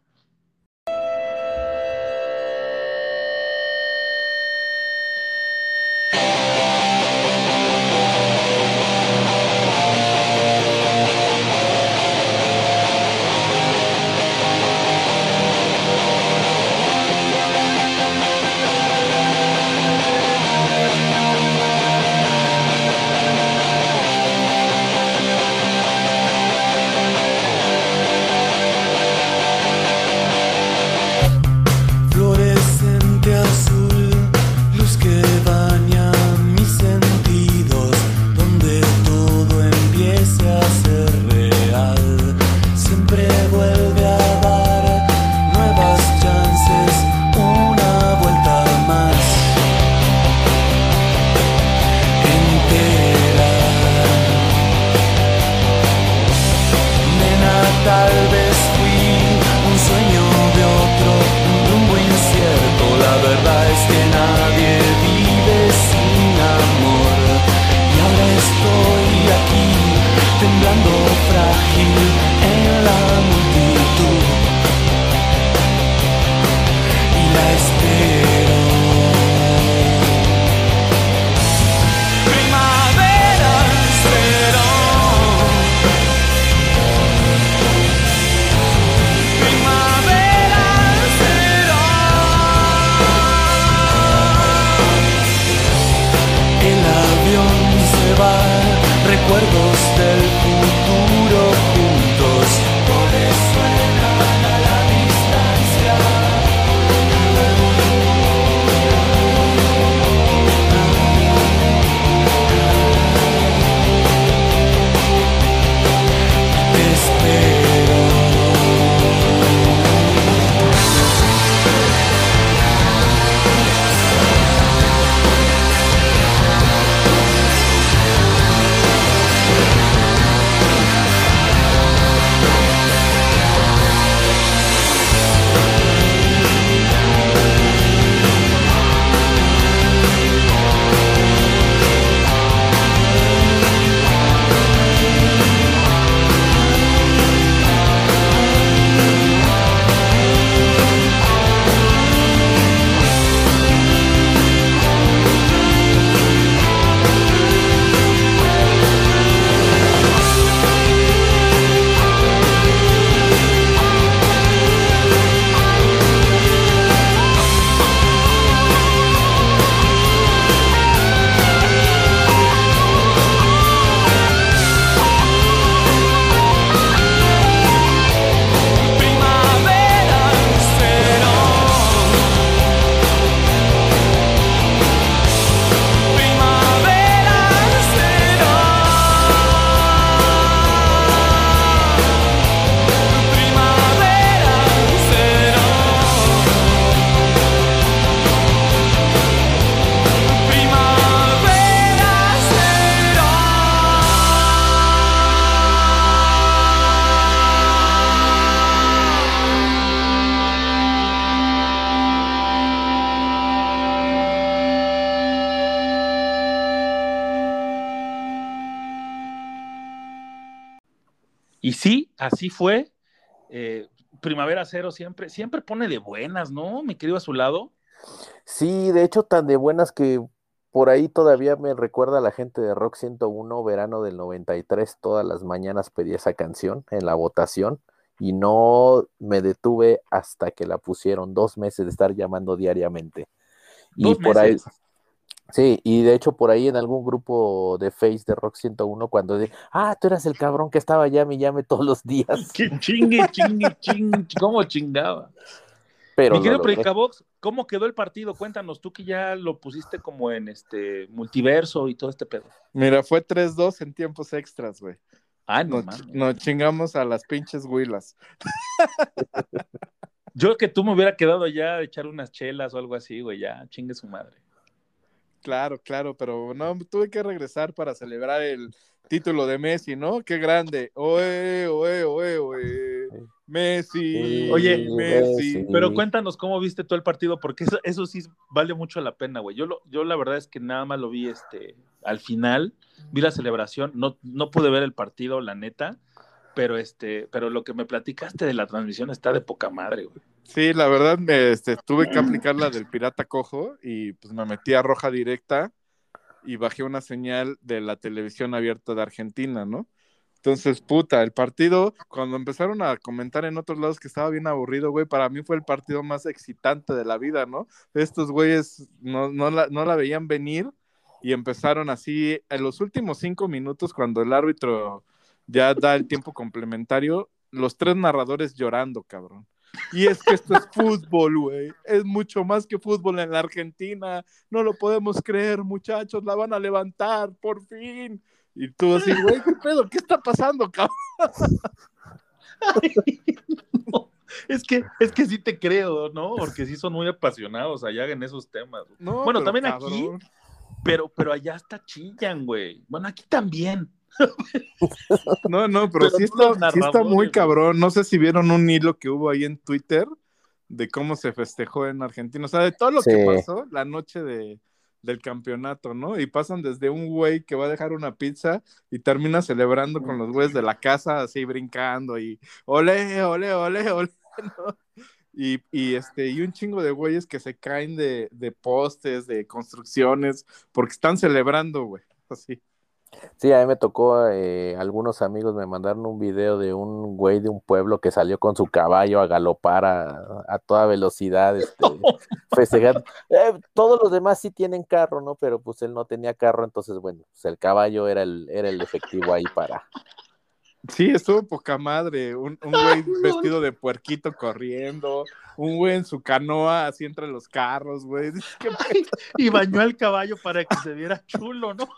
E: Así fue. Eh, Primavera Cero siempre, siempre pone de buenas, ¿no? Mi querido a su lado.
C: Sí, de hecho, tan de buenas que por ahí todavía me recuerda a la gente de Rock 101, verano del 93, todas las mañanas pedí esa canción en la votación y no me detuve hasta que la pusieron, dos meses de estar llamando diariamente. Y por ahí, Sí, y de hecho por ahí en algún grupo de Face de Rock 101, cuando de, ah, tú eras el cabrón que estaba llame y llame todos los días.
A: Que chingue, chingue, chingue, cómo chingaba.
C: Pero
A: Mi querido. Predicabox, ¿cómo quedó el partido? Cuéntanos, tú que ya lo pusiste como en este multiverso y todo este pedo.
B: Mira, fue 3-2 en tiempos extras, güey.
A: Ah, no,
B: nos chingamos a las pinches huilas.
A: Yo que tú me hubiera quedado ya a echar unas chelas o algo así, güey, ya, chingue su madre.
B: Claro, claro, pero no, tuve que regresar para celebrar el título de Messi, ¿no? Qué grande. Oe, oe, oe, oe. Messi.
A: Oye,
B: Messi.
A: Pero cuéntanos cómo viste todo el partido, porque eso, eso sí vale mucho la pena, güey. Yo, lo, yo la verdad es que nada más lo vi este, al final, vi la celebración, no, no pude ver el partido, la neta, pero, este, pero lo que me platicaste de la transmisión está de poca madre, güey.
B: Sí, la verdad, me, este, tuve que aplicar la del pirata cojo y pues me metí a roja directa y bajé una señal de la televisión abierta de Argentina, ¿no? Entonces, puta, el partido, cuando empezaron a comentar en otros lados que estaba bien aburrido, güey, para mí fue el partido más excitante de la vida, ¿no? Estos güeyes no, no, la, no la veían venir y empezaron así, en los últimos cinco minutos, cuando el árbitro ya da el tiempo complementario, los tres narradores llorando, cabrón. Y es que esto es fútbol, güey. Es mucho más que fútbol en la Argentina. No lo podemos creer, muchachos. La van a levantar, por fin. Y tú así, güey, ¿qué pedo? ¿Qué está pasando, cabrón?
A: No, es que, es que sí te creo, ¿no? Porque sí son muy apasionados allá en esos temas.
B: No,
A: Bueno, también aquí, pero, pero allá hasta chillan, güey. Bueno, aquí también.
B: No, no, pero,
A: Pero
B: sí, está, sí está muy cabrón. No sé si vieron un hilo que hubo ahí en Twitter de cómo se festejó en Argentina. O sea, de todo lo que pasó la noche de, del campeonato, ¿no? Y pasan desde un güey que va a dejar una pizza y termina celebrando con los güeyes de la casa, así brincando y ole, ole, ole, ole, ¿no? Y, y, este, y un chingo de güeyes que se caen de, de postes, de construcciones, porque están celebrando, güey. Así.
C: Sí, a mí me tocó, eh, algunos amigos me mandaron un video de un güey de un pueblo que salió con su caballo a galopar a, a toda velocidad, este, festejando. Eh, todos los demás sí tienen carro, ¿no? Pero pues él no tenía carro, entonces bueno, pues el caballo era el, era el efectivo ahí para...
B: Sí, estuvo poca madre. Un, un güey vestido de puerquito corriendo, un güey en su canoa así entre los carros, güey.
A: Y bañó al caballo para que se viera chulo, ¿no?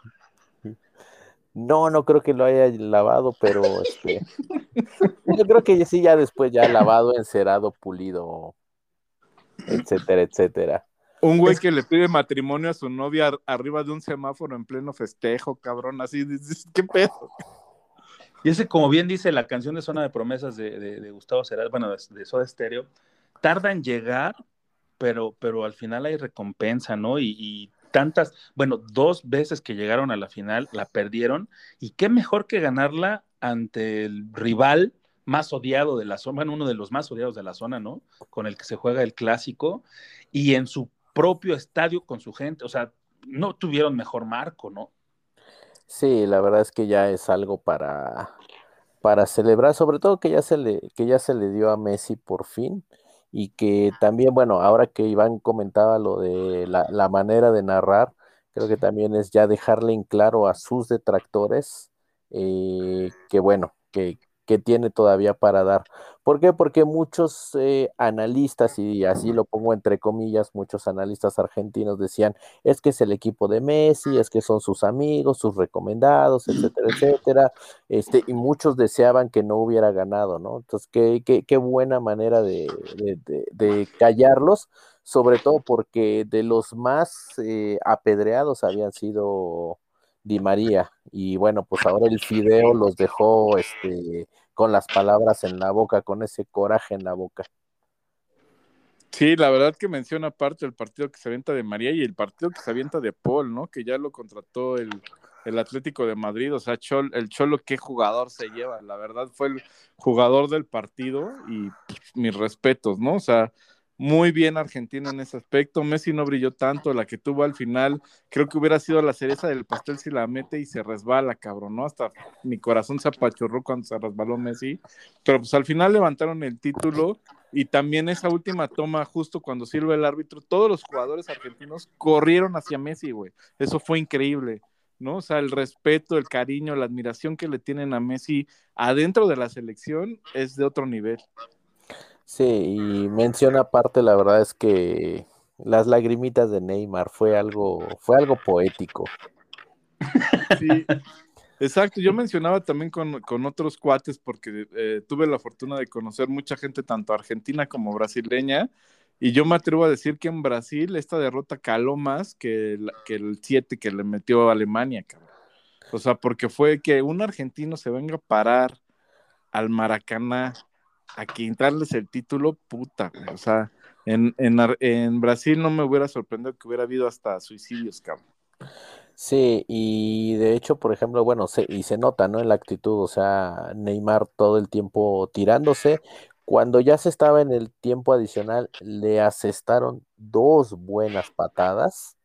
C: No, no creo que lo haya lavado, pero este, yo creo que sí, ya después ya lavado, encerado, pulido, etcétera, etcétera.
B: Un güey que le pide matrimonio a su novia ar- arriba de un semáforo en pleno festejo, cabrón. Así, dices, ¿qué pedo?
A: Y ese, como bien dice la canción de Zona de Promesas de, de- de Gustavo Cerati, bueno, de, de Soda Stereo, tarda en llegar, pero, pero al final hay recompensa, ¿no? Y, y tantas, bueno, dos veces que llegaron a la final la perdieron, y qué mejor que ganarla ante el rival más odiado de la zona, bueno, uno de los más odiados de la zona, ¿no? Con el que se juega el clásico, y en su propio estadio con su gente, o sea, no tuvieron mejor marco, ¿no?
C: Sí, la verdad es que ya es algo para, para celebrar, sobre todo que ya se le, que ya se le dio a Messi por fin, y que también, bueno, ahora que Iván comentaba lo de la, la manera de narrar, creo que también es ya dejarle en claro a sus detractores eh, que bueno, que, que tiene todavía para dar. ¿Por qué? Porque muchos eh, analistas, y así lo pongo entre comillas, muchos analistas argentinos decían, es que es el equipo de Messi, es que son sus amigos, sus recomendados, etcétera, etcétera, este, y muchos deseaban que no hubiera ganado, ¿no? Entonces, qué, qué, qué buena manera de, de, de, callarlos, sobre todo porque de los más eh, apedreados habían sido Di María, y bueno, pues ahora el Fideo los dejó este, con las palabras en la boca, con ese coraje en la boca.
B: Sí, la verdad que menciona aparte el partido que se avienta de María y el partido que se avienta de Paul, ¿no? Que ya lo contrató el, el Atlético de Madrid, o sea, Chol, el Cholo, qué jugador se lleva, la verdad fue el jugador del partido y pues, mis respetos, ¿no? O sea, muy bien Argentina en ese aspecto, Messi no brilló tanto, la que tuvo al final, creo que hubiera sido la cereza del pastel si la mete y se resbala, cabrón, ¿no? Hasta mi corazón se apachurró cuando se resbaló Messi, pero pues al final levantaron el título Y también esa última toma, justo cuando sirve el árbitro, todos los jugadores argentinos corrieron hacia Messi, güey. Eso fue increíble, ¿no? O sea, el respeto, el cariño, la admiración que le tienen a Messi adentro de la selección es de otro nivel.
C: Sí, y menciona aparte, la verdad es que las lagrimitas de Neymar fue algo, fue algo poético.
B: Sí, exacto. Yo mencionaba también con, otros cuates porque eh, tuve la fortuna de conocer mucha gente, tanto argentina como brasileña, y yo me atrevo a decir que en Brasil esta derrota caló más que, que el 7 que le metió a Alemania, cabrón. O sea, porque fue que un argentino se venga a parar al Maracaná a quitarles el título, puta, O sea, en, en, Brasil no me hubiera sorprendido que hubiera habido hasta suicidios, cabrón.
C: Sí, y de hecho, por ejemplo, bueno, se, y se nota, ¿no? En la actitud, o sea, Neymar todo el tiempo tirándose. Cuando ya se estaba en el tiempo adicional, le asestaron dos buenas patadas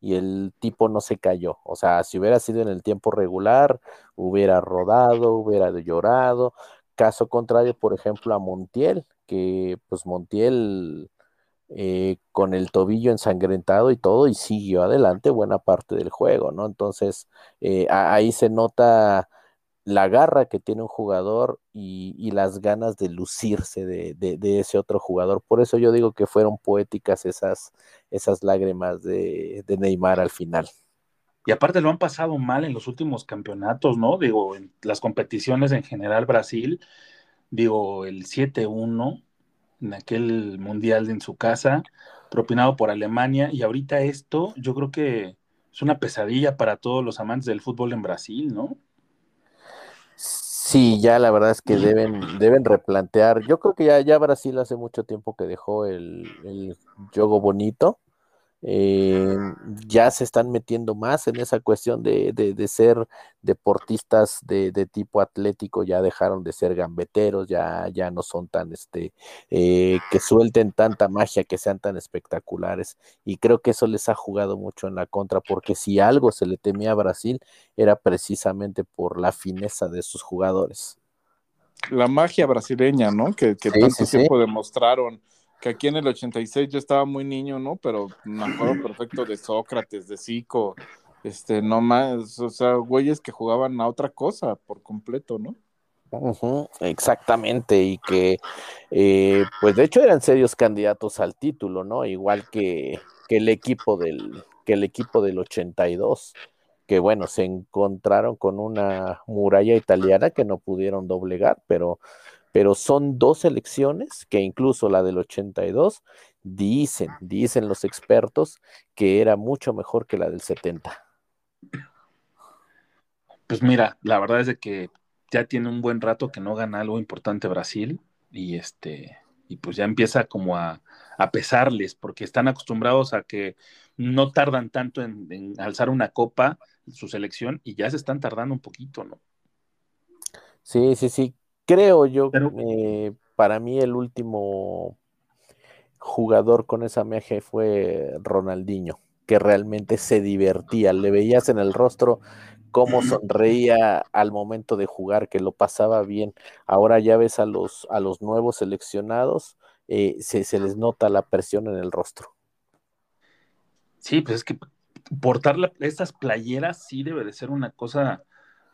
C: y el tipo no se cayó. O sea, si hubiera sido en el tiempo regular, hubiera rodado, hubiera llorado. Caso contrario, por ejemplo, a Montiel, que pues Montiel eh, con el tobillo ensangrentado y todo, y siguió adelante buena parte del juego, ¿no? Entonces, eh, ahí se nota la garra que tiene un jugador y, las ganas de lucirse de, ese otro jugador. Por eso yo digo que fueron poéticas esas, esas lágrimas de, de Neymar al final.
A: Y aparte lo han pasado mal en los últimos campeonatos, ¿no? Digo, en las competiciones en general, Brasil, digo, el 7-1 en aquel mundial en su casa, propinado por Alemania, y ahorita esto, yo creo que es una pesadilla para todos los amantes del fútbol en Brasil, ¿no?
C: Sí, ya la verdad es que deben, deben replantear. Yo creo que ya, ya Brasil hace mucho tiempo que dejó el, el juego bonito eh, ya se están metiendo más en esa cuestión de, de, ser deportistas de, de, tipo atlético, ya dejaron de ser gambeteros, ya, ya no son tan, este, eh, que suelten tanta magia, que sean tan espectaculares. Y creo que eso les ha jugado mucho en la contra, porque si algo se le temía a Brasil, era precisamente por la fineza de sus jugadores.
B: La magia brasileña, ¿no? Que, que tanto tiempo demostraron que aquí en el 86 yo estaba muy niño, ¿no? Pero me acuerdo perfecto de Sócrates, de Zico, este, no más, o sea, güeyes que jugaban a otra cosa por completo, ¿no?
C: exactamente, y que, eh, pues de hecho eran serios candidatos al título, ¿no? Igual que, que, el equipo del, que el equipo del 82, que bueno, se encontraron con una muralla italiana que no pudieron doblegar, pero pero son dos elecciones que incluso la del 82 dicen, dicen los expertos que era mucho mejor que la del 70.
A: Pues mira, la verdad es de que ya tiene un buen rato que no gana algo importante Brasil y este y pues ya empieza como a, pesarles porque están acostumbrados a que no tardan tanto en, en alzar una copa su selección y ya se están tardando un poquito, ¿no?
C: Sí, sí, sí. Creo yo, eh, para mí el último jugador con esa magia fue Ronaldinho, que realmente se divertía, le veías en el rostro cómo sonreía al momento de jugar, que lo pasaba bien. Ahora ya ves a los, a los nuevos seleccionados, eh, se, se, les nota la presión en el rostro.
A: Sí, pues es que portar estas playeras sí debe de ser una cosa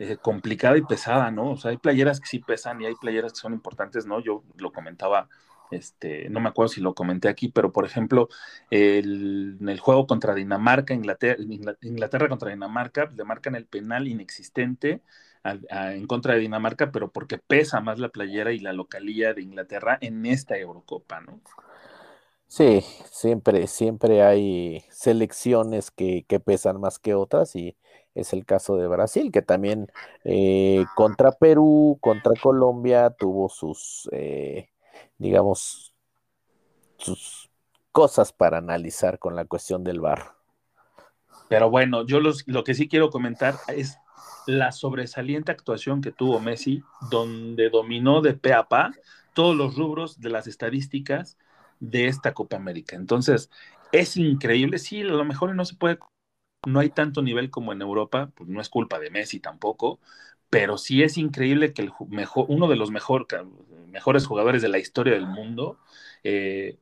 A: eh, complicada y pesada, ¿no? O sea, hay playeras que sí pesan y hay playeras que son importantes, ¿no? Yo lo comentaba, este, no me acuerdo si lo comenté aquí, pero por ejemplo, el, en el juego contra Dinamarca, Inglaterra, Inglaterra contra Dinamarca, le marcan el penal inexistente en contra de Dinamarca, pero porque pesa más la playera y la localía de Inglaterra en esta Eurocopa, ¿no?
C: Sí, siempre, siempre hay selecciones que, que pesan más que otras y es el caso de Brasil, que también eh, contra Perú, contra Colombia, tuvo sus, eh, digamos, sus cosas para analizar con la cuestión del bar.
A: Pero bueno, yo lo que sí quiero comentar es la sobresaliente actuación que tuvo Messi, donde dominó de pe a pa todos los rubros de las estadísticas de esta Copa América. Entonces, es increíble, sí, a lo mejor no se puede no hay tanto nivel como en Europa, pues no es culpa de Messi tampoco, pero sí es increíble que el mejor, uno de los mejor, mejores jugadores de la historia del mundo eh,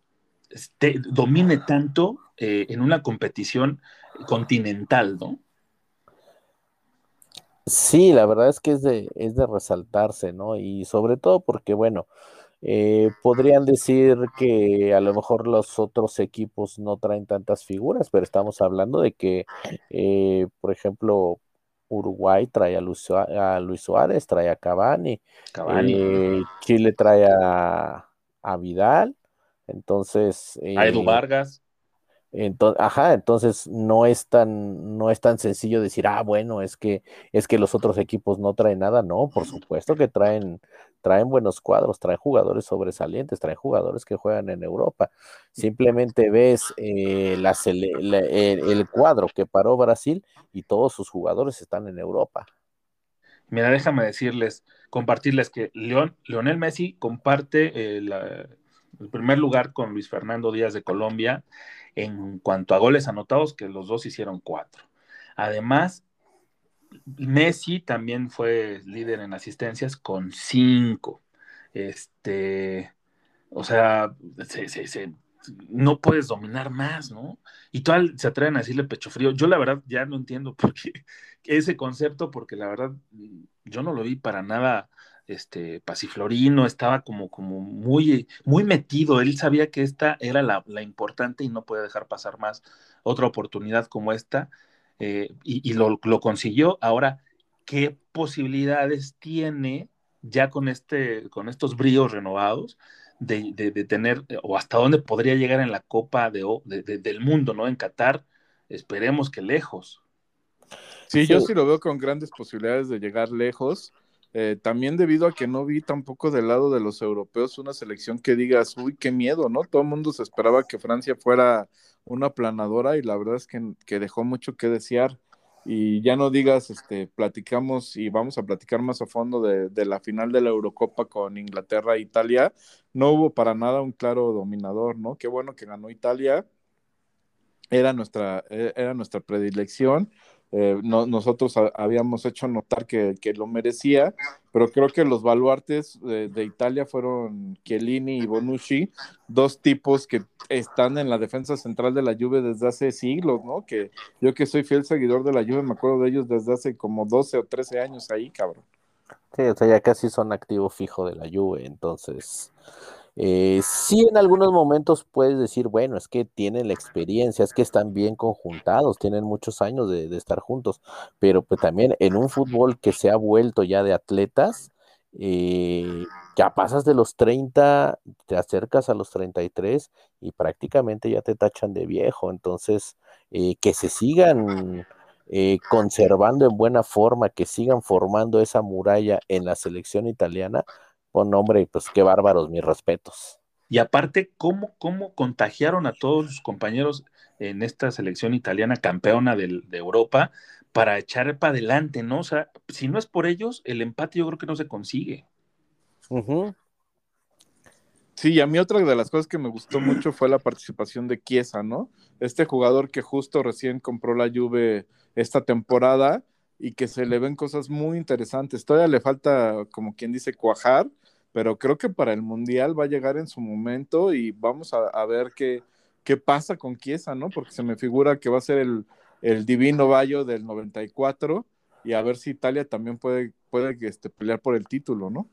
A: domine tanto eh, en una competición continental, ¿no?
C: Sí, la verdad es que es de, es de resaltarse, ¿no? Y sobre todo porque, bueno, eh, podrían decir que a lo mejor los otros equipos no traen tantas figuras, pero estamos hablando de que, por ejemplo, Uruguay trae a Luis, Suárez, trae a Cavani, eh, Chile trae a, Vidal, entonces...
A: a Edu eh, Vargas.
C: Entonces, ajá, entonces no es tan, no es tan sencillo decir, ah, bueno, es que, es que los otros equipos no traen nada, no, por supuesto que traen, traen buenos cuadros, traen jugadores sobresalientes, traen jugadores que juegan en Europa. Simplemente ves eh, el, cuadro que paró Brasil y todos sus jugadores están en Europa.
A: Mira, déjame decirles, compartirles que León, Leonel Messi comparte el primer lugar con Luis Fernando Díaz de Colombia en cuanto a goles anotados, que los dos hicieron cuatro. Además, Messi también fue líder en asistencias con cinco. Este, o sea, no puedes dominar más, ¿no? Y todos se atreven a decirle pecho frío. Yo la verdad ya no entiendo por qué ese concepto, porque la verdad yo no lo vi para nada este pasiflorino, estaba como, como muy, muy metido. Él sabía que esta era la, importante y no podía dejar pasar más otra oportunidad como esta. Eh, y, lo, consiguió. Ahora, ¿qué posibilidades tiene ya con, este, con estos bríos renovados de, tener, o hasta dónde podría llegar en la Copa de, del Mundo, ¿no? En Qatar, esperemos que lejos.
B: Sí, yo sí lo veo con grandes posibilidades de llegar lejos. Eh, también debido a que no vi tampoco del lado de los europeos una selección que digas, uy, qué miedo, ¿no? Todo el mundo se esperaba que Francia fuera una planadora y la verdad es que, dejó mucho que desear. Y ya no digas, este, platicamos y vamos a platicar más a fondo de, la final de la Eurocopa con Inglaterra e Italia. No hubo para nada un claro dominador, ¿no? Qué bueno que ganó Italia. Era nuestra, e, era nuestra predilección eh, nosotros habíamos hecho notar que, lo merecía, pero creo que los baluartes de, Italia fueron Chiellini y Bonucci, dos tipos que están en la defensa central de la Juve desde hace siglos, ¿no? Que yo que soy fiel seguidor de la Juve me acuerdo de ellos desde hace como 12 o 13 años ahí, cabrón.
C: Sí, o sea, ya casi son activo fijo de la Juve, entonces eh, sí, en algunos momentos puedes decir, bueno, es que tienen la experiencia, es que están bien conjuntados, tienen muchos años de, estar juntos, pero pues también en un fútbol que se ha vuelto ya de atletas, eh, ya pasas de los 30, te acercas a los 33 y prácticamente ya te tachan de viejo, entonces eh, que se sigan conservando en buena forma, que sigan formando esa muralla en la selección italiana, Buen nombre, pues qué bárbaros, mis respetos.
A: Y aparte, ¿cómo, cómo contagiaron a todos sus compañeros en esta selección italiana campeona de, Europa para echar para adelante, ¿no? O sea, si no es por ellos, el empate yo creo que no se consigue.
B: Sí, y a mí otra de las cosas que me gustó mucho fue la participación de Chiesa, ¿no? Este jugador que justo recién compró la Juve esta temporada y que se le ven cosas muy interesantes. Todavía le falta, como quien dice, cuajar, pero creo que para el Mundial va a llegar en su momento y vamos a, ver qué, qué pasa con Chiesa, ¿no? Porque se me figura que va a ser el, el divino Bayo del 94 y a ver si Italia también puede, puede este, pelear por el título, ¿no?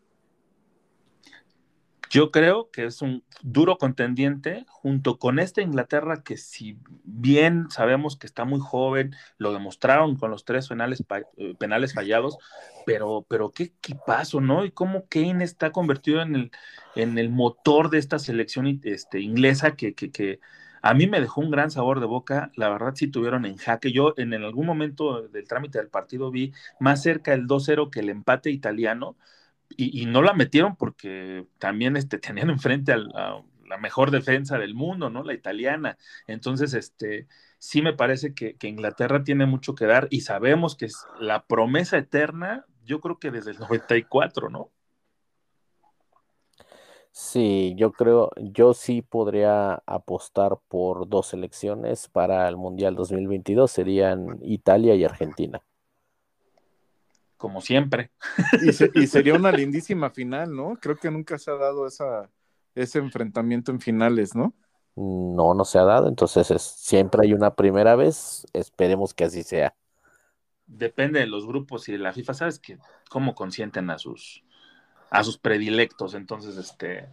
A: Yo creo que es un duro contendiente junto con esta Inglaterra que si bien sabemos que está muy joven, lo demostraron con los tres penales, eh, fallados, pero, pero qué equipazo, ¿no? Y cómo Kane está convertido en el, en el motor de esta selección este, inglesa que, que, que a mí me dejó un gran sabor de boca, la verdad sí tuvieron en jaque. Yo en algún momento del trámite del partido vi más cerca el 2-0 que el empate italiano y, no la metieron porque también este, tenían enfrente a la mejor defensa del mundo, ¿no? La italiana. Entonces, este, sí me parece que, Inglaterra tiene mucho que dar y sabemos que es la promesa eterna, yo creo que desde el 94, ¿no?
C: Sí, yo creo, yo sí podría apostar por dos selecciones para el Mundial 2022, serían Italia y Argentina.
A: Como siempre.
B: Y, se- y sería una lindísima final, ¿no? Creo que nunca se ha dado esa, ese enfrentamiento en finales, ¿no?
C: No, no se ha dado, entonces es- siempre hay una primera vez, esperemos que así sea.
A: Depende de los grupos y de la FIFA, ¿sabes que cómo consienten a sus a sus predilectos? Entonces, este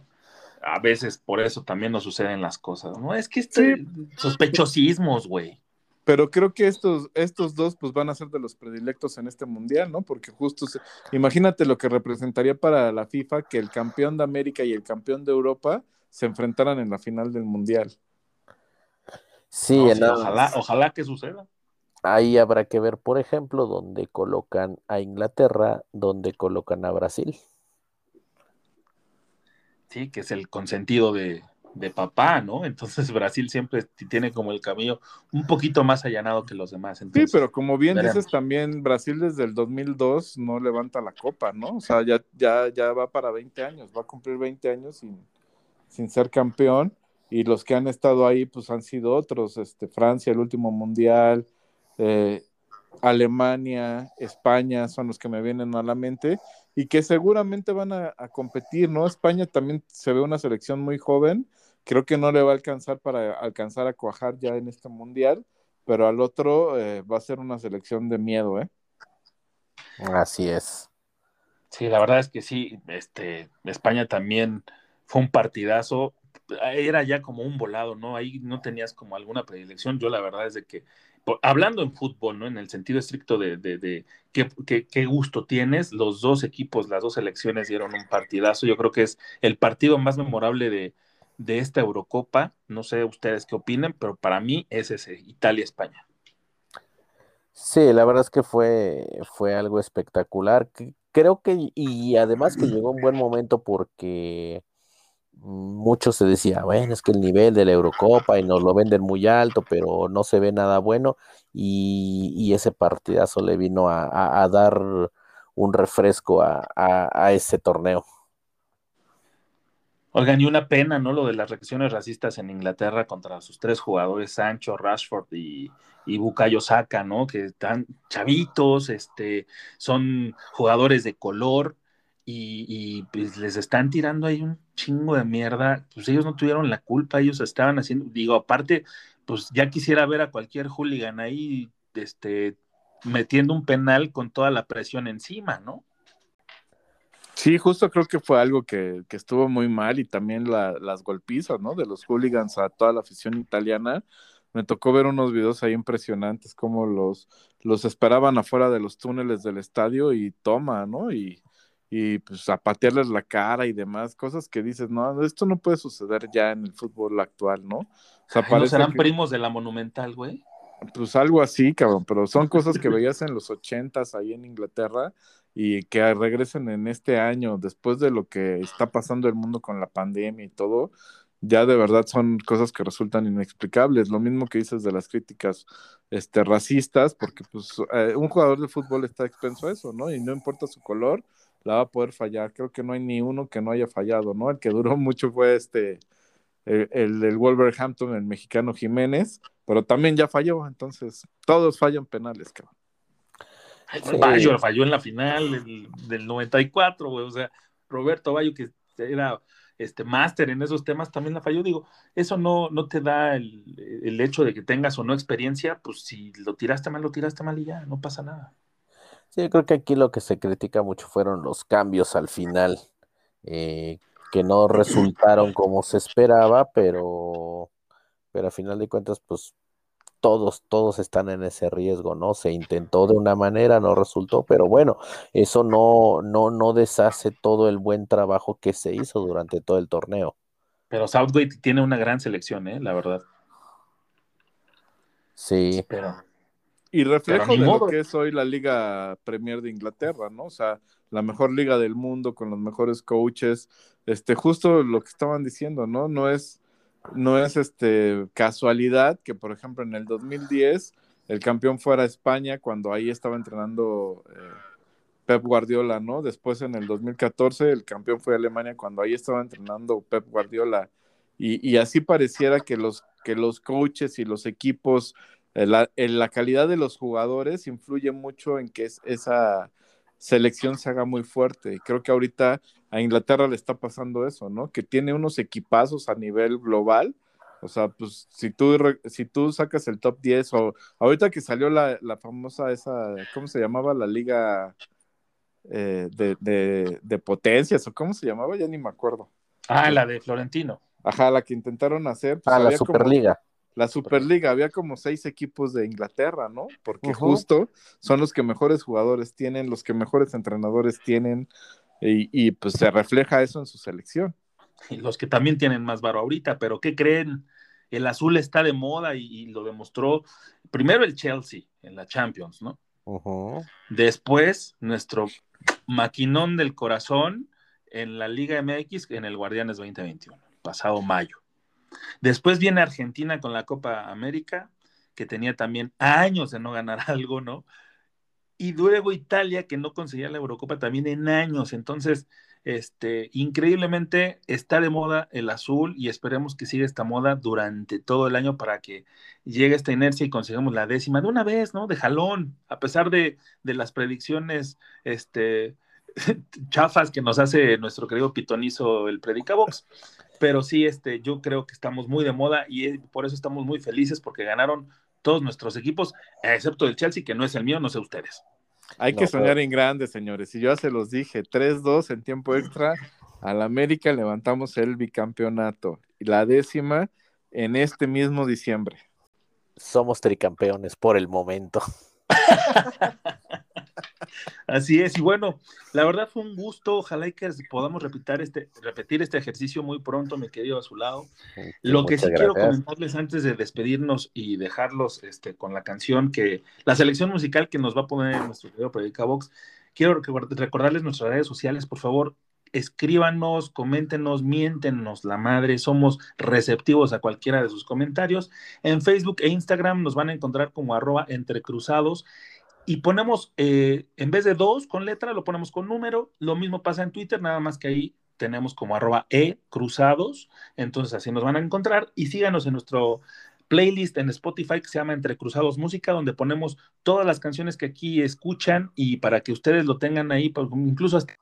A: a veces por eso también nos suceden las cosas, ¿no? Es que este sospechosismos, güey.
B: Pero creo que estos, estos dos pues van a ser de los predilectos en este mundial, ¿no? Porque justo, se- imagínate lo que representaría para la FIFA que el campeón de América y el campeón de Europa se enfrentaran en la final del mundial.
C: Sí,
A: No,
C: en
A: sí, ojalá, ojalá que suceda.
C: Ahí habrá que ver, por ejemplo, dónde colocan a Inglaterra, dónde colocan a Brasil.
A: Sí, que es el consentido de, de papá, ¿no? Entonces Brasil siempre tiene como el camino un poquito más allanado que los demás.
B: Sí, pero como bien
A: veremos.
B: dices, también Brasil desde el 2002 no levanta la copa, ¿no? O sea, ya, ya, ya va para 20 años, va a cumplir 20 años sin, sin ser campeón. Y los que han estado ahí, pues han sido otros, este, Francia, el último mundial, eh, Alemania, España, son los que me vienen a la mente y que seguramente van a, a competir, ¿no? España también se ve una selección muy joven, creo que no le va a alcanzar para alcanzar a cuajar ya en este mundial, pero al otro eh, va a ser una selección de miedo, ¿eh?
C: Así es.
A: Sí, la verdad es que sí, este, España también fue un partidazo, era ya como un volado, ¿no? Ahí no tenías como alguna predilección. Yo la verdad es de que, por- hablando en fútbol, ¿no? En el sentido estricto de, de, de qué, qué- qué gusto tienes, los dos equipos, las dos selecciones dieron un partidazo. Yo creo que es el partido más memorable de, de esta Eurocopa. No sé ustedes qué opinen, pero para mí es ese, Italia-España.
C: Sí, la verdad es que fue, fue algo espectacular. Creo que, y además que llegó un buen momento porque mucho se decía, bueno, es que el nivel de la Eurocopa y nos lo venden muy alto, pero no se ve nada bueno. Y, ese partidazo le vino a, a- dar un refresco a- a ese torneo.
A: Oigan, y una pena, ¿no? Lo de las reacciones racistas en Inglaterra contra sus tres jugadores, Sancho, Rashford y, y Bukayo Saka, ¿no? Que están chavitos, este, son jugadores de color y, y, pues les están tirando ahí un chingo de mierda. Pues ellos no tuvieron la culpa, ellos estaban haciendo, digo, aparte, pues ya quisiera ver a cualquier hooligan ahí, este, metiendo un penal con toda la presión encima, ¿no?
B: Sí, justo creo que fue algo que, que estuvo muy mal y también la- las golpizas, ¿no? De los hooligans a toda la afición italiana. Me tocó ver unos videos ahí impresionantes, como los, los esperaban afuera de los túneles del estadio y toma, ¿no? Y, y pues a patearles la cara y demás, cosas que dices, no, esto no puede suceder ya en el fútbol actual, ¿no? O sea,
A: Ay, ¿No serán
B: que-
A: primos de la Monumental, güey?
B: Pues algo así, cabrón, pero son cosas que veías en los ochentas ahí en Inglaterra y que regresen en este año, después de lo que está pasando el mundo con la pandemia y todo, ya de verdad son cosas que resultan inexplicables. Lo mismo que dices de las críticas este, racistas, porque pues eh, un jugador de fútbol está expenso a eso, ¿no? Y no importa su color, la va a poder fallar. Creo que no hay ni uno que no haya fallado, ¿no? El que duró mucho fue este, el, el del Wolverhampton, el mexicano Jiménez, pero también ya falló, entonces todos fallan penales, cabrón.
A: Ay,
C: Sí.
A: Bayo falló en la final del, del 94, güey. O sea, Roberto Bayo, que era este máster en esos temas, también la falló. Digo, eso no, no te da el, el hecho de que tengas o no experiencia, pues si lo tiraste mal, lo tiraste mal y ya, no pasa nada.
C: Sí, yo creo que aquí lo que se critica mucho fueron los cambios al final, eh, que no resultaron como se esperaba, pero, pero a final de cuentas, pues todos, todos están en ese riesgo, ¿no? Se intentó de una manera, no resultó, pero bueno, eso no, no, no deshace todo el buen trabajo que se hizo durante todo el torneo.
A: Pero Southgate tiene una gran selección, ¿eh? La verdad.
C: Sí,
A: Pero
B: Y reflejo
A: Pero
B: de
A: modo.
B: lo que es hoy la Liga Premier de Inglaterra, ¿no? O sea, la mejor liga del mundo con los mejores coaches. Este, justo lo que estaban diciendo, ¿no? No es, no es este casualidad que, por ejemplo, en el 2010 el campeón fuera España cuando ahí estaba entrenando eh, Pep Guardiola, ¿no? Después en el 2014 el campeón fue Alemania cuando ahí estaba entrenando Pep Guardiola. Y, y así pareciera que los, que los coaches y los equipos, eh, la, en la calidad de los jugadores influye mucho en que es, esa selección se haga muy fuerte. Y creo que ahorita a Inglaterra le está pasando eso, ¿no? Que tiene unos equipazos a nivel global. O sea, pues si tú, si tú sacas el top 10 o ahorita que salió la, la famosa esa, ¿cómo se llamaba? La liga eh, de, de, de, potencias o cómo se llamaba, ya ni me acuerdo.
A: Ah, la de Florentino.
B: Ajá, la que intentaron hacer.
C: Pues, ah, la Superliga.
B: La Superliga, había como seis equipos de Inglaterra, ¿no? Porque justo son los que mejores jugadores tienen, los que mejores entrenadores tienen, y, pues se refleja eso en su selección.
A: Y los que también tienen más varo ahorita, pero ¿qué creen? El azul está de moda y, lo demostró primero el Chelsea en la Champions, ¿no? Después nuestro maquinón del corazón en la Liga MX en el Guardianes 2021, pasado mayo. Después viene Argentina con la Copa América, que tenía también años de no ganar algo, ¿no? Y luego Italia, que no conseguía la Eurocopa también en años. Entonces, este, increíblemente está de moda el azul y esperemos que siga esta moda durante todo el año para que llegue esta inercia y consigamos la décima de una vez, ¿no? De jalón, a pesar de, de las predicciones, este, chafas que nos hace nuestro querido pitonizo el Predicabox. Pero sí, este, yo creo que estamos muy de moda y por eso estamos muy felices porque ganaron todos nuestros equipos, excepto el Chelsea, que no es el mío, no sé ustedes.
B: Hay que soñar en grande, señores. Y yo ya se los dije, 3-2 en tiempo extra. Al América levantamos el bicampeonato. Y la décima en este mismo diciembre.
C: Somos tricampeones por el momento.
A: Así es, y bueno, la verdad fue un gusto, ojalá que podamos repetir este, repetir este ejercicio muy pronto, me querido a su lado. Lo que sí quiero comentarles antes de despedirnos y dejarlos este, con la canción que, la selección musical que nos va a poner en nuestro video Predica Box, quiero recordarles nuestras redes sociales, por favor, escríbanos, coméntenos, miéntenos la madre, somos receptivos a cualquiera de sus comentarios. En Facebook e Instagram nos van a encontrar como arroba entrecruzados y ponemos, eh, en vez de dos con letra, lo ponemos con número. Lo mismo pasa en Twitter, nada más que ahí tenemos como arroba e cruzados. Entonces así nos van a encontrar y síganos en nuestro playlist en Spotify que se llama Entre Cruzados Música, donde ponemos todas las canciones que aquí escuchan y para que ustedes lo tengan ahí, pues, incluso hasta...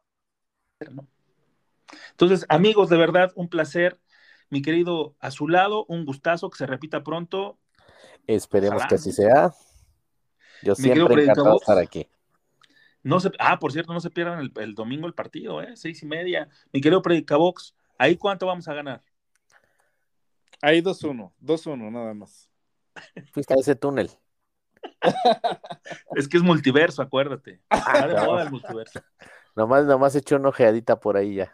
A: Entonces, amigos, de verdad, un placer. Mi querido a su lado, un gustazo que se repita pronto.
C: Esperemos que así sea. Yo siempre encantado estar aquí.
A: No se, ah, por cierto, no se pierdan el, domingo el partido, ¿eh? Seis y media. Mi querido Predicabox, ¿ahí cuánto vamos a ganar?
B: Ahí 2-1, 2-1 nada más.
C: Fuiste a ese túnel.
A: es que es multiverso, acuérdate. Ah, de moda el multiverso.
C: Nomás, nomás hecho una ojeadita por ahí ya.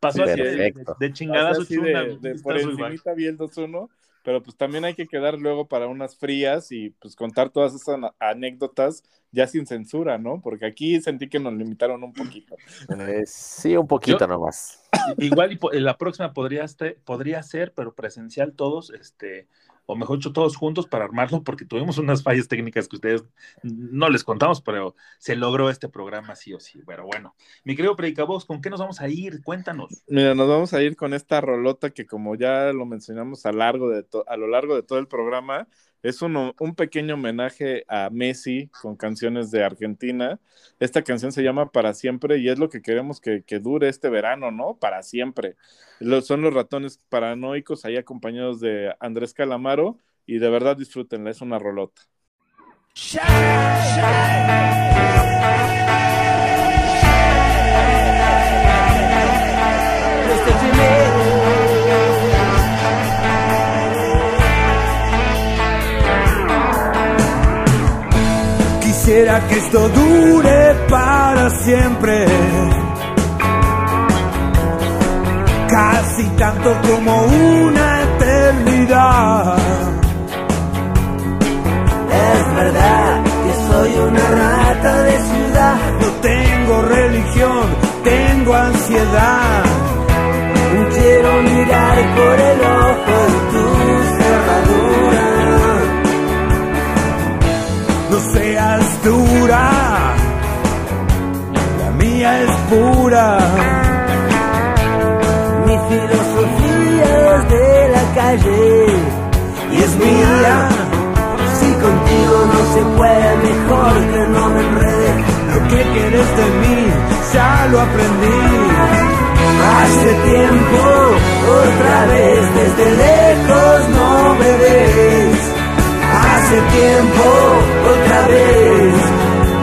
A: Pasó así de, de, chingada su
B: de, de, por encimita vi el 2-1 pero pues también hay que quedar luego para unas frías y pues contar todas esas anécdotas ya sin censura, ¿no? Porque aquí sentí que nos limitaron un poquito.
C: Eh, sí, un poquito nomás.
A: Igual y la próxima podría, podría ser, pero presencial todos, este, o mejor dicho, todos juntos para armarlo, porque tuvimos unas fallas técnicas que ustedes no les contamos, pero se logró este programa sí o sí. Pero bueno, mi querido Predicavoz, ¿con qué nos vamos a ir? Cuéntanos.
B: Mira, nos vamos a ir con esta rolota que como ya lo mencionamos a, largo de a lo largo de todo el programa, es un, un, pequeño homenaje a Messi con canciones de Argentina. Esta canción se llama Para Siempre y es lo que queremos que, que dure este verano, ¿no? Para siempre. son los ratones paranoicos ahí acompañados de Andrés Calamaro y de verdad disfrútenla, es una rolota. Que esto dure para siempre. Casi tanto como una eternidad.
F: Es verdad que soy una rata de ciudad.
B: No tengo religión, tengo ansiedad.
F: Quiero mirar por el ojo de tu
B: seas dura, la mía es pura.
F: Mi filosofía es de la calle
B: y es mía.
F: Si contigo no se puede mejor que no me enrede.
E: Lo que quieres de mí, ya lo aprendí.
F: Hace tiempo, otra vez, desde lejos no me ves. Hace tiempo, otra vez,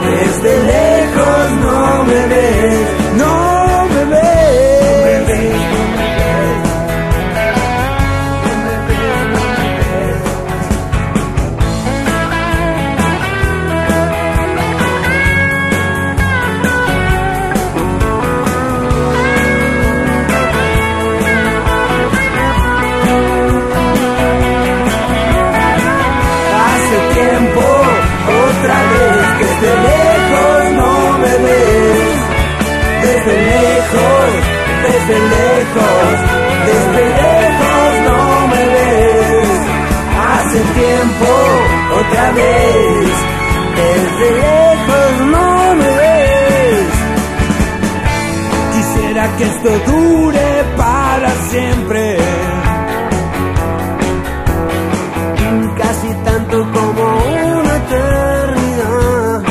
F: desde lejos no me ves.
E: No
F: desde lejos, desde lejos no me ves. Hace tiempo, otra vez, desde lejos no me ves.
E: Quisiera que esto dure para siempre.
F: casi tanto como una eternidad.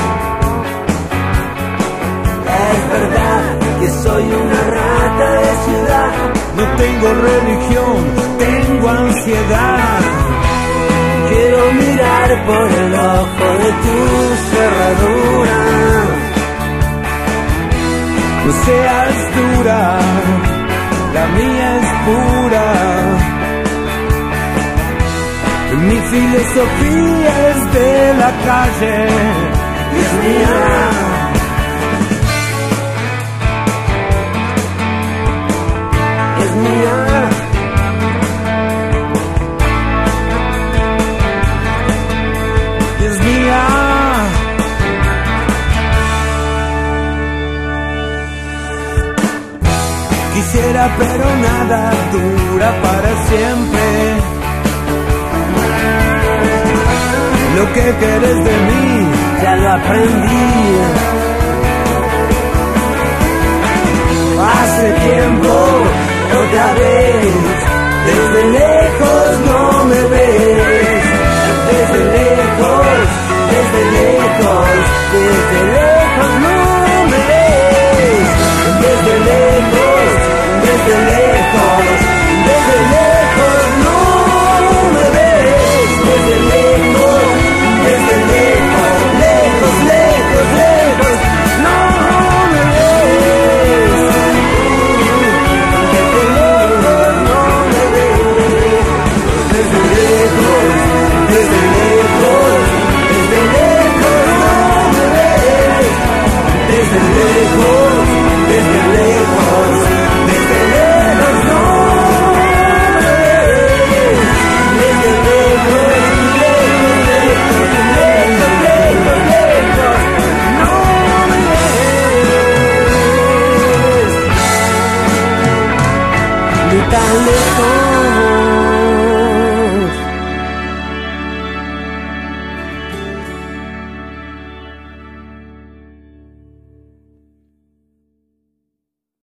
F: Es verdad que soy una
E: tengo religión, tengo ansiedad.
F: quiero mirar por el ojo de tu cerradura.
E: No seas dura, la mía es pura. Mi filosofía es de la calle,
F: Es mía,
E: Pero nada dura para siempre. Lo que quieres de mí,
F: ya lo aprendí. Hace tiempo, otra vez, desde lejos no me ves. Desde lejos, desde lejos, desde lejos no me ves. Desde lejos, ves. Ni tan lejos.